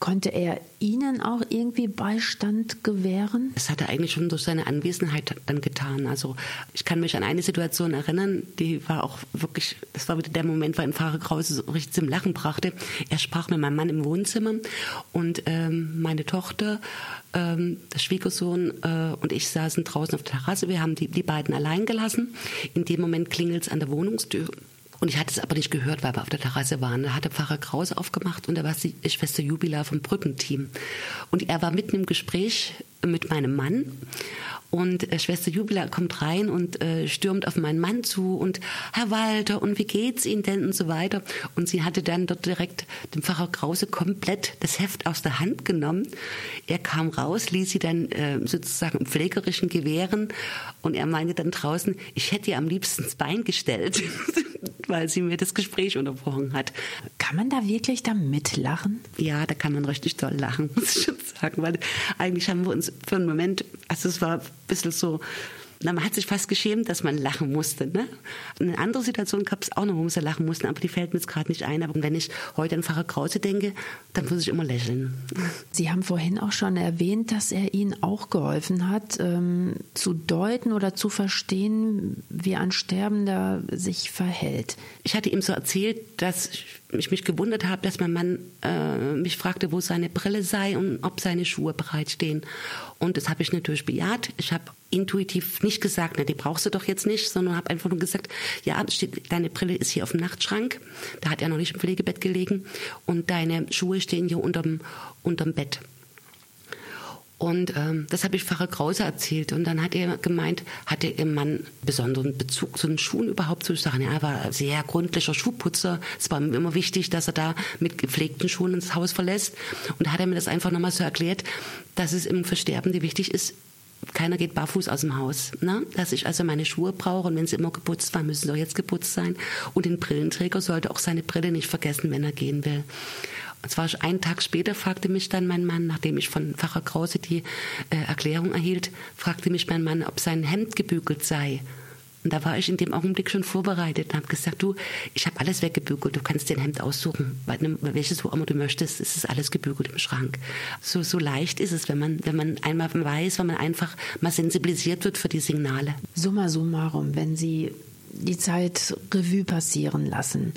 Konnte er Ihnen auch irgendwie Beistand gewähren? Das hat er eigentlich schon durch seine Anwesenheit dann getan. Also ich kann mich an eine Situation erinnern, die war auch wirklich, das war wieder der Moment, wo ein Pfarrer Krause so richtig zum Lachen brachte. Er sprach mit meinem Mann im Wohnzimmer und ähm, meine Tochter, ähm, der Schwiegersohn äh, und ich saßen draußen auf der Terrasse. Wir haben die, die beiden allein gelassen. In dem Moment klingelt es an der Wohnungstür und ich hatte es aber nicht gehört, weil wir auf der Terrasse waren. Da hatte Pfarrer Krause aufgemacht und da war die Schwester Jubila vom Brückenteam. Und er war mitten im Gespräch mit meinem Mann. Und äh, Schwester Jubila kommt rein und äh, stürmt auf meinen Mann zu und Herr Walter und wie geht's Ihnen denn und so weiter. Und sie hatte dann dort direkt dem Pfarrer Krause komplett das Heft aus der Hand genommen. Er kam raus, ließ sie dann äh, sozusagen im pflegerischen gewähren und er meinte dann draußen, ich hätte ihr am liebsten ins Bein gestellt. weil sie mir das Gespräch unterbrochen hat. Kann man da wirklich da mitlachen? Ja, da kann man richtig toll lachen, muss ich schon sagen, weil eigentlich haben wir uns für einen Moment, also es war bisschen so, na, man hat sich fast geschämt, dass man lachen musste. Ne? Eine andere Situation gab es auch noch, wo wir lachen mussten, aber die fällt mir jetzt gerade nicht ein. Aber wenn ich heute an Pfarrer Krause denke, dann muss ich immer lächeln. Sie haben vorhin auch schon erwähnt, dass er Ihnen auch geholfen hat, ähm, zu deuten oder zu verstehen, wie ein Sterbender sich verhält. Ich hatte ihm so erzählt, dass ich mich gewundert habe, dass mein Mann äh, mich fragte, wo seine Brille sei und ob seine Schuhe bereitstehen. Und das habe ich natürlich bejaht. Ich habe intuitiv nicht gesagt, na, die brauchst du doch jetzt nicht, sondern habe einfach nur gesagt, ja, steht, deine Brille ist hier auf dem Nachtschrank. Da hat er noch nicht im Pflegebett gelegen. Und deine Schuhe stehen hier unterm, unterm Bett. Und ähm, das habe ich Pfarrer Krause erzählt. Und dann hat er gemeint, hatte ihr Mann besonderen Bezug zu den Schuhen überhaupt zu sagen. Ja, er war sehr gründlicher Schuhputzer. Es war ihm immer wichtig, dass er da mit gepflegten Schuhen ins Haus verlässt. Und hat er mir das einfach nochmal so erklärt, dass es im Versterbenden wichtig ist, keiner geht barfuß aus dem Haus. Ne? Dass ich also meine Schuhe brauche und wenn sie immer geputzt waren, müssen sie auch jetzt geputzt sein. Und den Brillenträger sollte auch seine Brille nicht vergessen, wenn er gehen will. Und zwar einen Tag später fragte mich dann mein Mann, nachdem ich von Pfarrer Krause die äh, Erklärung erhielt, fragte mich mein Mann, ob sein Hemd gebügelt sei. Und da war ich in dem Augenblick schon vorbereitet und habe gesagt, du, ich habe alles weggebügelt, du kannst dir ein Hemd aussuchen, welches wo immer du möchtest, es ist alles gebügelt im Schrank. So, so leicht ist es, wenn man, wenn man einmal weiß, wenn man einfach mal sensibilisiert wird für die Signale. Summa summarum, wenn Sie die Zeit Revue passieren lassen,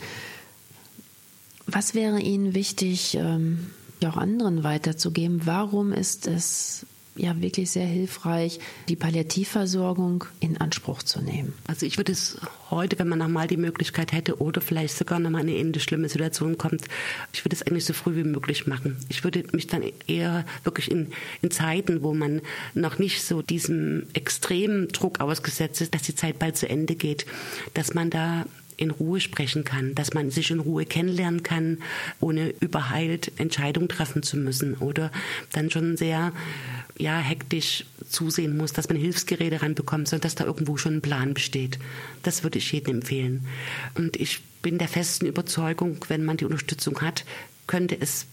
was wäre Ihnen wichtig, ähm, auch anderen weiterzugeben? Warum ist es ja wirklich sehr hilfreich, die Palliativversorgung in Anspruch zu nehmen. Also ich würde es heute, wenn man nochmal die Möglichkeit hätte oder vielleicht sogar nochmal in eine ähnliche schlimme Situation kommt, ich würde es eigentlich so früh wie möglich machen. Ich würde mich dann eher wirklich in, in Zeiten, wo man noch nicht so diesem extremen Druck ausgesetzt ist, dass die Zeit bald zu Ende geht, dass man da in Ruhe sprechen kann, dass man sich in Ruhe kennenlernen kann, ohne überheilt Entscheidungen treffen zu müssen oder dann schon sehr ja, hektisch zusehen muss, dass man Hilfsgeräte ranbekommt, sondern dass da irgendwo schon ein Plan besteht. Das würde ich jedem empfehlen. Und ich bin der festen Überzeugung, wenn man die Unterstützung hat, könnte es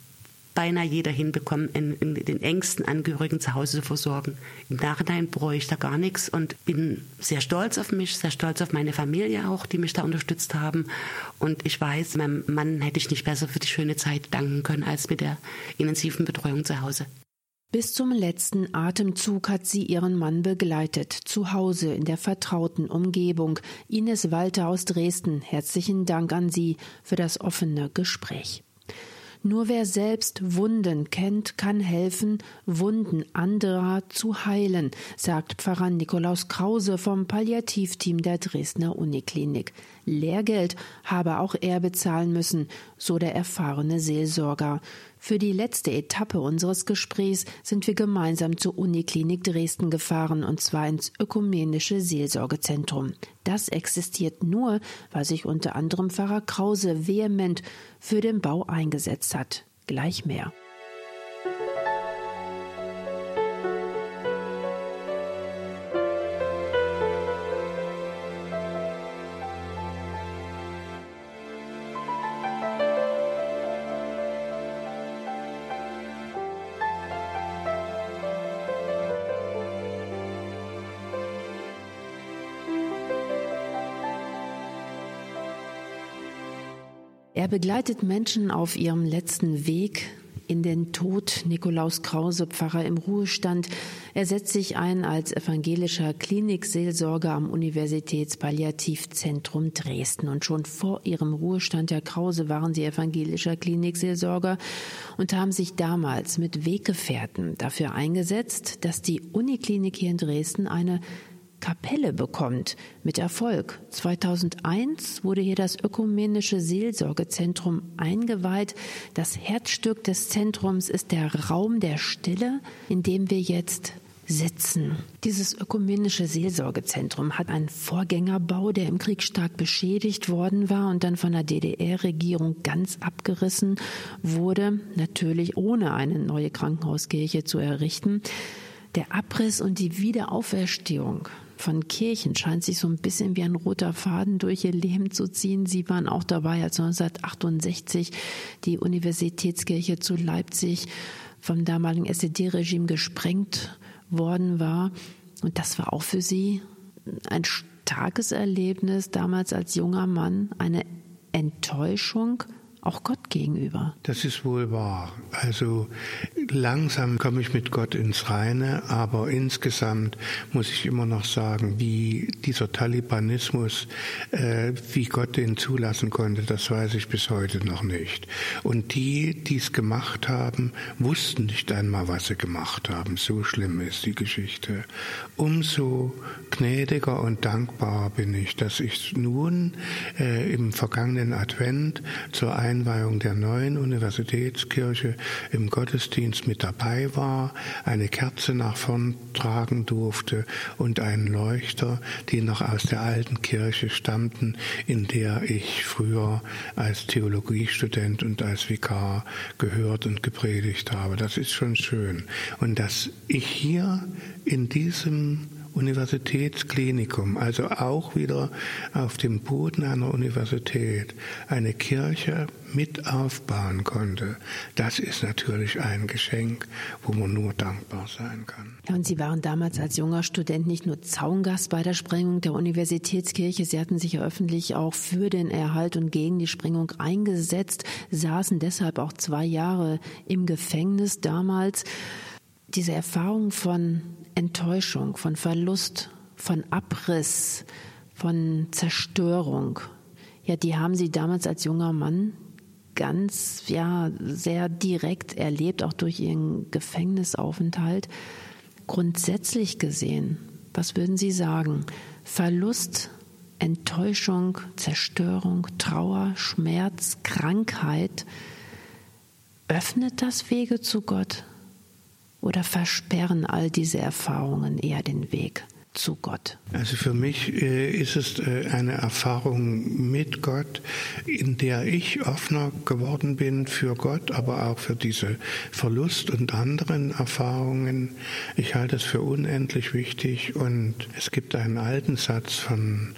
beinahe jeder hinbekommen, in, in den engsten Angehörigen zu Hause zu versorgen. Im Nachhinein bereue ich da gar nichts und bin sehr stolz auf mich, sehr stolz auf meine Familie auch, die mich da unterstützt haben. Und ich weiß, meinem Mann hätte ich nicht besser für die schöne Zeit danken können als mit der intensiven Betreuung zu Hause. Bis zum letzten Atemzug hat sie ihren Mann begleitet, zu Hause in der vertrauten Umgebung. Ines Walter aus Dresden, herzlichen Dank an Sie für das offene Gespräch. Nur wer selbst Wunden kennt, kann helfen, Wunden anderer zu heilen, sagt Pfarrer Nikolaus Krause vom Palliativteam der Dresdner Uniklinik. Lehrgeld habe auch er bezahlen müssen, so der erfahrene Seelsorger. Für die letzte Etappe unseres Gesprächs sind wir gemeinsam zur Uniklinik Dresden gefahren, und zwar ins ökumenische Seelsorgezentrum. Das existiert nur, weil sich unter anderem Pfarrer Krause vehement für den Bau eingesetzt hat. Gleich mehr. Er begleitet Menschen auf ihrem letzten Weg in den Tod. Nikolaus Krause, Pfarrer im Ruhestand. Er setzt sich ein als evangelischer Klinikseelsorger am Universitätspalliativzentrum Dresden. Und schon vor ihrem Ruhestand, Herr Krause, waren Sie evangelischer Klinikseelsorger und haben sich damals mit Weggefährten dafür eingesetzt, dass die Uniklinik hier in Dresden eine Kapelle bekommt, mit Erfolg. 2001 wurde hier das ökumenische Seelsorgezentrum eingeweiht. Das Herzstück des Zentrums ist der Raum der Stille, in dem wir jetzt sitzen. Dieses ökumenische Seelsorgezentrum hat einen Vorgängerbau, der im Krieg stark beschädigt worden war und dann von der DDR-Regierung ganz abgerissen wurde, natürlich ohne eine neue Krankenhauskirche zu errichten. Der Abriss und die Wiederauferstehung von Kirchen scheint sich so ein bisschen wie ein roter Faden durch ihr Leben zu ziehen. Sie waren auch dabei, als 1968 die Universitätskirche zu Leipzig vom damaligen SED-Regime gesprengt worden war. Und das war auch für sie ein starkes Erlebnis, damals als junger Mann, eine Enttäuschung, auch Gott gegenüber. Das ist wohl wahr. Also langsam komme ich mit Gott ins Reine, aber insgesamt muss ich immer noch sagen, wie dieser Talibanismus, äh, wie Gott den zulassen konnte, das weiß ich bis heute noch nicht. Und die, die es gemacht haben, wussten nicht einmal, was sie gemacht haben. So schlimm ist die Geschichte. Umso gnädiger und dankbarer bin ich, dass ich nun äh, im vergangenen Advent zur Einweihung der neuen Universitätskirche im Gottesdienst mit dabei war, eine Kerze nach vorn tragen durfte und einen Leuchter, die noch aus der alten Kirche stammten, in der ich früher als Theologiestudent und als Vikar gehört und gepredigt habe. Das ist schon schön. Und dass ich hier in diesem Universitätsklinikum, also auch wieder auf dem Boden einer Universität, eine Kirche mit aufbauen konnte, das ist natürlich ein Geschenk, wo man nur dankbar sein kann. Ja, und Sie waren damals als junger Student nicht nur Zaungast bei der Sprengung der Universitätskirche, Sie hatten sich ja öffentlich auch für den Erhalt und gegen die Sprengung eingesetzt, saßen deshalb auch zwei Jahre im Gefängnis damals. Diese Erfahrung von Enttäuschung, von Verlust, von Abriss, von Zerstörung. Ja, die haben Sie damals als junger Mann ganz, ja, sehr direkt erlebt, auch durch Ihren Gefängnisaufenthalt. Grundsätzlich gesehen, was würden Sie sagen? Verlust, Enttäuschung, Zerstörung, Trauer, Schmerz, Krankheit, öffnet das Wege zu Gott? Oder versperren all diese Erfahrungen eher den Weg? zu Gott? Also für mich äh, ist es äh, eine Erfahrung mit Gott, in der ich offener geworden bin für Gott, aber auch für diese Verlust und anderen Erfahrungen. Ich halte es für unendlich wichtig und es gibt einen alten Satz von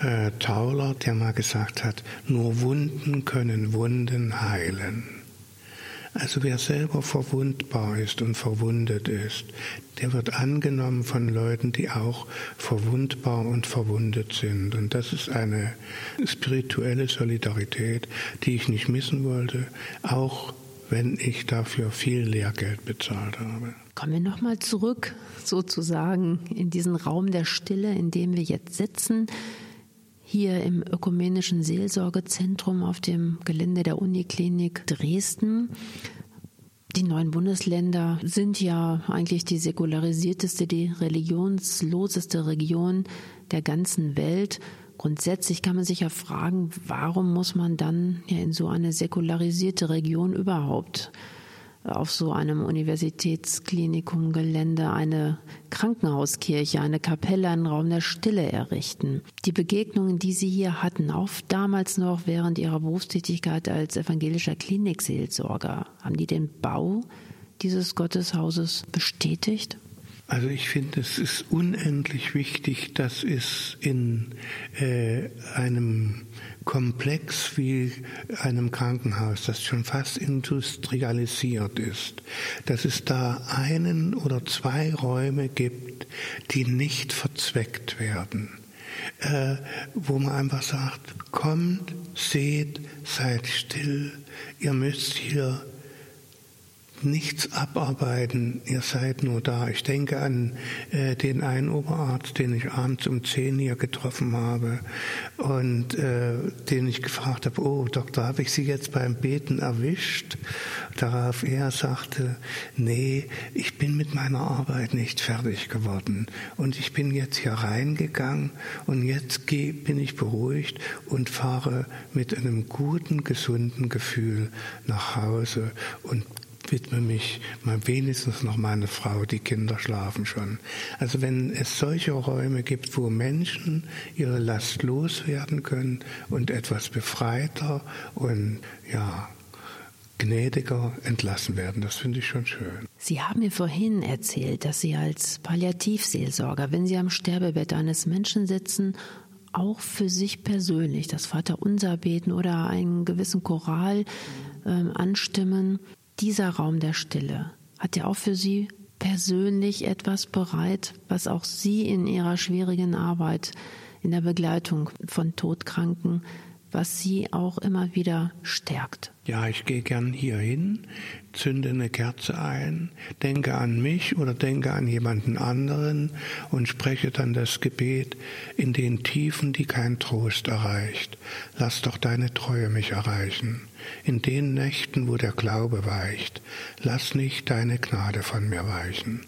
äh, Tauler, der mal gesagt hat, nur Wunden können Wunden heilen. Also wer selber verwundbar ist und verwundet ist, der wird angenommen von Leuten, die auch verwundbar und verwundet sind. Und das ist eine spirituelle Solidarität, die ich nicht missen wollte, auch wenn ich dafür viel Lehrgeld bezahlt habe. Kommen wir nochmal zurück, sozusagen, in diesen Raum der Stille, in dem wir jetzt sitzen hier im Ökumenischen Seelsorgezentrum auf dem Gelände der Uniklinik Dresden. Die neuen Bundesländer sind ja eigentlich die säkularisierteste, die religionsloseste Region der ganzen Welt. Grundsätzlich kann man sich ja fragen, warum muss man dann ja in so eine säkularisierte Region überhaupt auf so einem Universitätsklinikum-Gelände eine Krankenhauskirche, eine Kapelle, einen Raum der Stille errichten. Die Begegnungen, die Sie hier hatten, auch damals noch während Ihrer Berufstätigkeit als evangelischer Klinikseelsorger, haben die den Bau dieses Gotteshauses bestätigt? Also ich finde, es ist unendlich wichtig, dass es in äh, einem Komplex wie einem Krankenhaus, das schon fast industrialisiert ist, dass es da einen oder zwei Räume gibt, die nicht verzweckt werden. Äh, wo man einfach sagt, kommt, seht, seid still, ihr müsst hier nichts abarbeiten, ihr seid nur da. Ich denke an äh, den einen Oberarzt, den ich abends um zehn hier getroffen habe und äh, den ich gefragt habe, oh Doktor, habe ich Sie jetzt beim Beten erwischt? Darauf er sagte, nee, ich bin mit meiner Arbeit nicht fertig geworden und ich bin jetzt hier reingegangen und jetzt bin ich beruhigt und fahre mit einem guten, gesunden Gefühl nach Hause und widme mich mal wenigstens noch meine Frau, die Kinder schlafen schon. Also wenn es solche Räume gibt, wo Menschen ihre Last loswerden können und etwas befreiter und ja, gnädiger entlassen werden. Das finde ich schon schön. Sie haben mir vorhin erzählt, dass Sie als Palliativseelsorger, wenn Sie am Sterbebett eines Menschen sitzen, auch für sich persönlich das Vaterunser beten oder einen gewissen Choral äh, anstimmen, dieser Raum der Stille, hat er auch für Sie persönlich etwas bereit, was auch Sie in Ihrer schwierigen Arbeit in der Begleitung von Todkranken, was Sie auch immer wieder stärkt? Ja, ich gehe gern hier hin, zünde eine Kerze ein, denke an mich oder denke an jemanden anderen und spreche dann das Gebet in den Tiefen, die kein Trost erreicht. Lass doch deine Treue mich erreichen. In den Nächten, wo der Glaube weicht, lass nicht deine Gnade von mir weichen.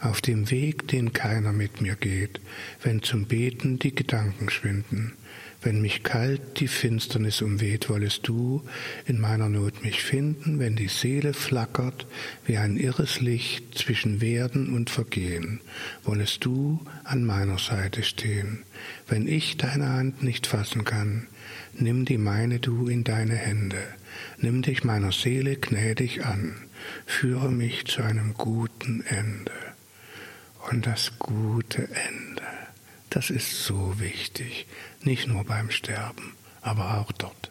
Auf dem Weg, den keiner mit mir geht, wenn zum Beten die Gedanken schwinden. Wenn mich kalt die Finsternis umweht, wollest du in meiner Not mich finden, wenn die Seele flackert wie ein irres Licht zwischen Werden und Vergehen, wollest du an meiner Seite stehen. Wenn ich deine Hand nicht fassen kann, nimm die meine du in deine Hände, nimm dich meiner Seele gnädig an, führe mich zu einem guten Ende. Und das gute Ende das ist so wichtig, nicht nur beim Sterben, aber auch dort.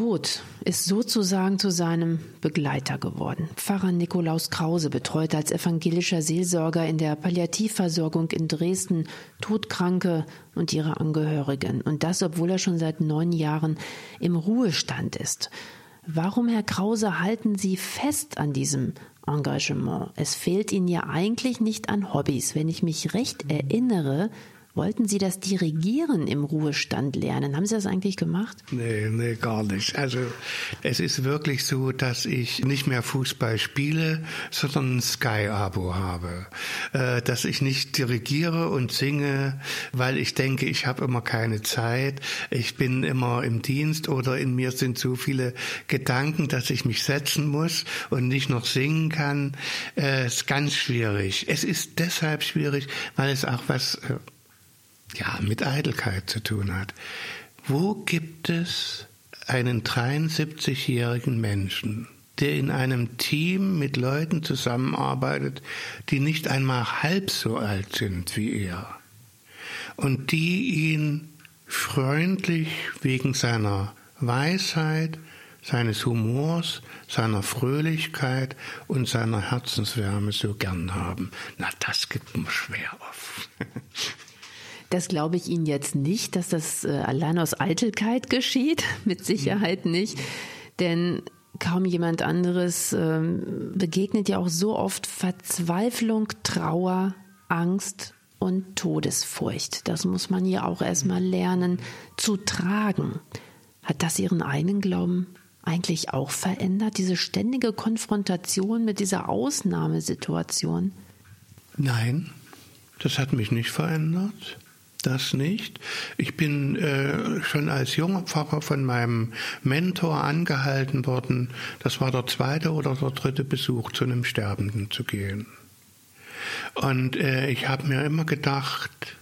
Tod ist sozusagen zu seinem Begleiter geworden. Pfarrer Nikolaus Krause betreut als evangelischer Seelsorger in der Palliativversorgung in Dresden Todkranke und ihre Angehörigen. Und das, obwohl er schon seit neun Jahren im Ruhestand ist. Warum, Herr Krause, halten Sie fest an diesem Engagement? Es fehlt Ihnen ja eigentlich nicht an Hobbys. Wenn ich mich recht erinnere, Wollten Sie das Dirigieren im Ruhestand lernen? Haben Sie das eigentlich gemacht? Nee, nee, gar nicht. Also es ist wirklich so, dass ich nicht mehr Fußball spiele, sondern ein Sky-Abo habe. Äh, dass ich nicht dirigiere und singe, weil ich denke, ich habe immer keine Zeit. Ich bin immer im Dienst oder in mir sind so viele Gedanken, dass ich mich setzen muss und nicht noch singen kann. Äh, ist ganz schwierig. Es ist deshalb schwierig, weil es auch was äh, ja, mit Eitelkeit zu tun hat. Wo gibt es einen 73-jährigen Menschen, der in einem Team mit Leuten zusammenarbeitet, die nicht einmal halb so alt sind wie er und die ihn freundlich wegen seiner Weisheit, seines Humors, seiner Fröhlichkeit und seiner Herzenswärme so gern haben. Na, das gibt man schwer auf. Das glaube ich Ihnen jetzt nicht, dass das äh, allein aus Eitelkeit geschieht. Mit Sicherheit nicht. Denn kaum jemand anderes ähm, begegnet ja auch so oft Verzweiflung, Trauer, Angst und Todesfurcht. Das muss man ja auch erstmal lernen zu tragen. Hat das Ihren eigenen Glauben eigentlich auch verändert, diese ständige Konfrontation mit dieser Ausnahmesituation? Nein, das hat mich nicht verändert das nicht. Ich bin äh, schon als junger Pfarrer von meinem Mentor angehalten worden, das war der zweite oder der dritte Besuch, zu einem Sterbenden zu gehen. Und äh, ich habe mir immer gedacht,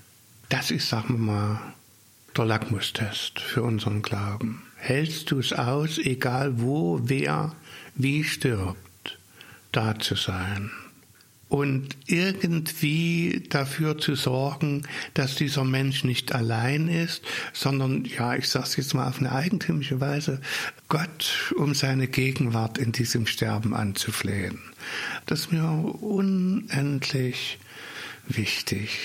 das ist, sagen wir mal, der Lackmustest für unseren Glauben. Hältst du es aus, egal wo, wer, wie stirbt, da zu sein? Und irgendwie dafür zu sorgen, dass dieser Mensch nicht allein ist, sondern, ja, ich sage es jetzt mal auf eine eigentümliche Weise, Gott um seine Gegenwart in diesem Sterben anzuflehen. Das ist mir unendlich wichtig.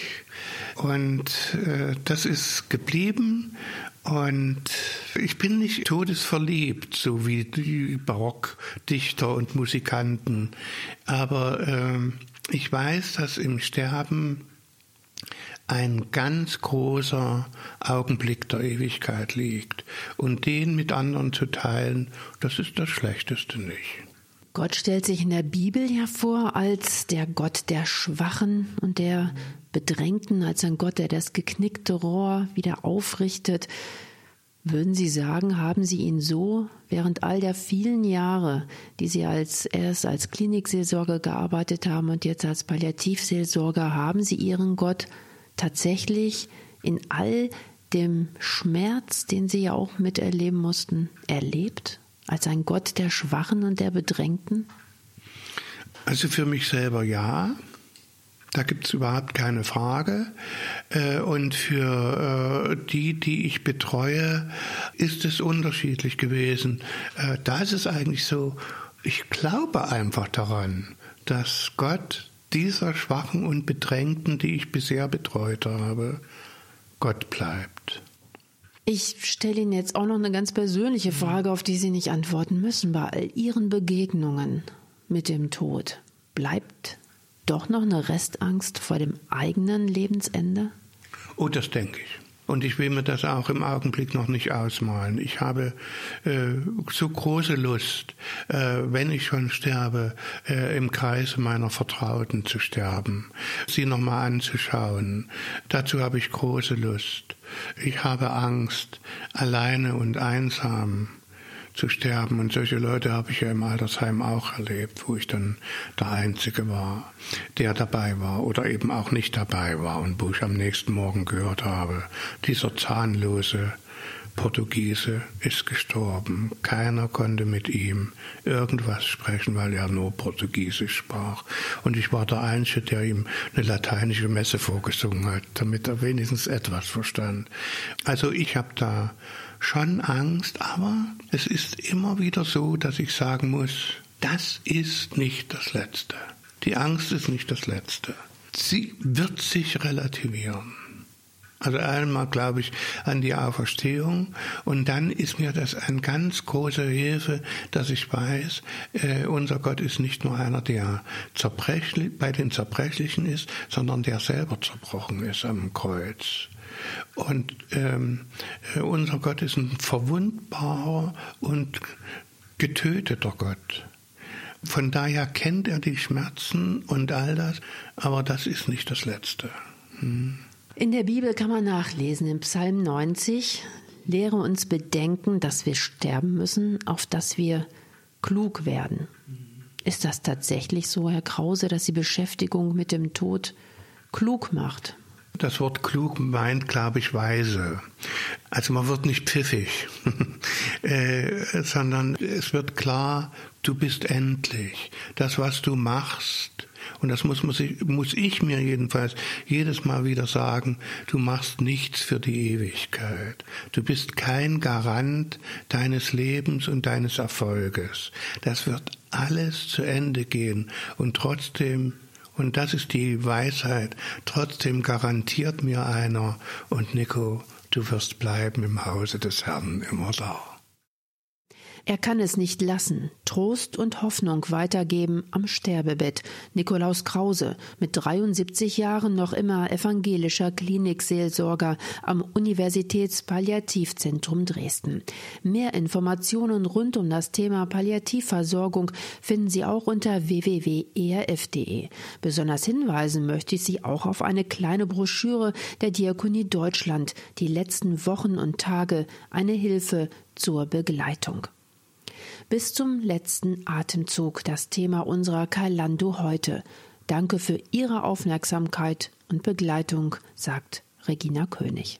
Und äh, das ist geblieben und ich bin nicht todesverliebt, so wie die Barockdichter und Musikanten. Aber äh, ich weiß, dass im Sterben ein ganz großer Augenblick der Ewigkeit liegt. Und den mit anderen zu teilen, das ist das Schlechteste nicht. Gott stellt sich in der Bibel ja vor als der Gott der Schwachen und der Bedrängten, als ein Gott, der das geknickte Rohr wieder aufrichtet. Würden Sie sagen, haben Sie ihn so während all der vielen Jahre, die Sie als erst als Klinikseelsorger gearbeitet haben und jetzt als Palliativseelsorger, haben Sie Ihren Gott tatsächlich in all dem Schmerz, den Sie ja auch miterleben mussten, erlebt? Als ein Gott der Schwachen und der Bedrängten? Also für mich selber ja. Da gibt es überhaupt keine Frage. Äh, und für äh, die, die ich betreue, ist es unterschiedlich gewesen. Äh, da ist es eigentlich so, ich glaube einfach daran, dass Gott dieser Schwachen und Bedrängten, die ich bisher betreut habe, Gott bleibt. Ich stelle Ihnen jetzt auch noch eine ganz persönliche Frage, auf die Sie nicht antworten müssen. Bei all Ihren Begegnungen mit dem Tod, bleibt doch noch eine Restangst vor dem eigenen Lebensende? Oh, das denke ich. Und ich will mir das auch im Augenblick noch nicht ausmalen. Ich habe äh, so große Lust, äh, wenn ich schon sterbe, äh, im Kreise meiner Vertrauten zu sterben, sie nochmal anzuschauen. Dazu habe ich große Lust. Ich habe Angst, alleine und einsam zu sterben. Und solche Leute habe ich ja im Altersheim auch erlebt, wo ich dann der Einzige war, der dabei war oder eben auch nicht dabei war und wo ich am nächsten Morgen gehört habe, dieser zahnlose Portugiese ist gestorben. Keiner konnte mit ihm irgendwas sprechen, weil er nur Portugiesisch sprach. Und ich war der Einzige, der ihm eine lateinische Messe vorgesungen hat, damit er wenigstens etwas verstand. Also ich habe da schon Angst, aber es ist immer wieder so, dass ich sagen muss, das ist nicht das Letzte. Die Angst ist nicht das Letzte. Sie wird sich relativieren. Also einmal glaube ich an die Auferstehung und dann ist mir das eine ganz große Hilfe, dass ich weiß, äh, unser Gott ist nicht nur einer, der zerbrechlich, bei den Zerbrechlichen ist, sondern der selber zerbrochen ist am Kreuz. Und ähm, äh, unser Gott ist ein verwundbarer und getöteter Gott. Von daher kennt er die Schmerzen und all das, aber das ist nicht das Letzte. Hm. In der Bibel kann man nachlesen, im Psalm 90, lehre uns bedenken, dass wir sterben müssen, auf dass wir klug werden. Ist das tatsächlich so, Herr Krause, dass die Beschäftigung mit dem Tod klug macht? Das Wort klug meint, glaube ich, weise. Also man wird nicht pfiffig, äh, sondern es wird klar, du bist endlich. Das, was du machst, und das muss, muss, ich, muss ich mir jedenfalls jedes Mal wieder sagen, du machst nichts für die Ewigkeit. Du bist kein Garant deines Lebens und deines Erfolges. Das wird alles zu Ende gehen und trotzdem und das ist die Weisheit. Trotzdem garantiert mir einer, und Nico, du wirst bleiben im Hause des Herrn immer da. Er kann es nicht lassen, Trost und Hoffnung weitergeben am Sterbebett. Nikolaus Krause, mit 73 Jahren noch immer evangelischer Klinikseelsorger am Universitätspalliativzentrum Dresden. Mehr Informationen rund um das Thema Palliativversorgung finden Sie auch unter www.erf.de. Besonders hinweisen möchte ich Sie auch auf eine kleine Broschüre der Diakonie Deutschland, die letzten Wochen und Tage, eine Hilfe zur Begleitung. Bis zum letzten Atemzug das Thema unserer Kalando heute. Danke für Ihre Aufmerksamkeit und Begleitung, sagt Regina König.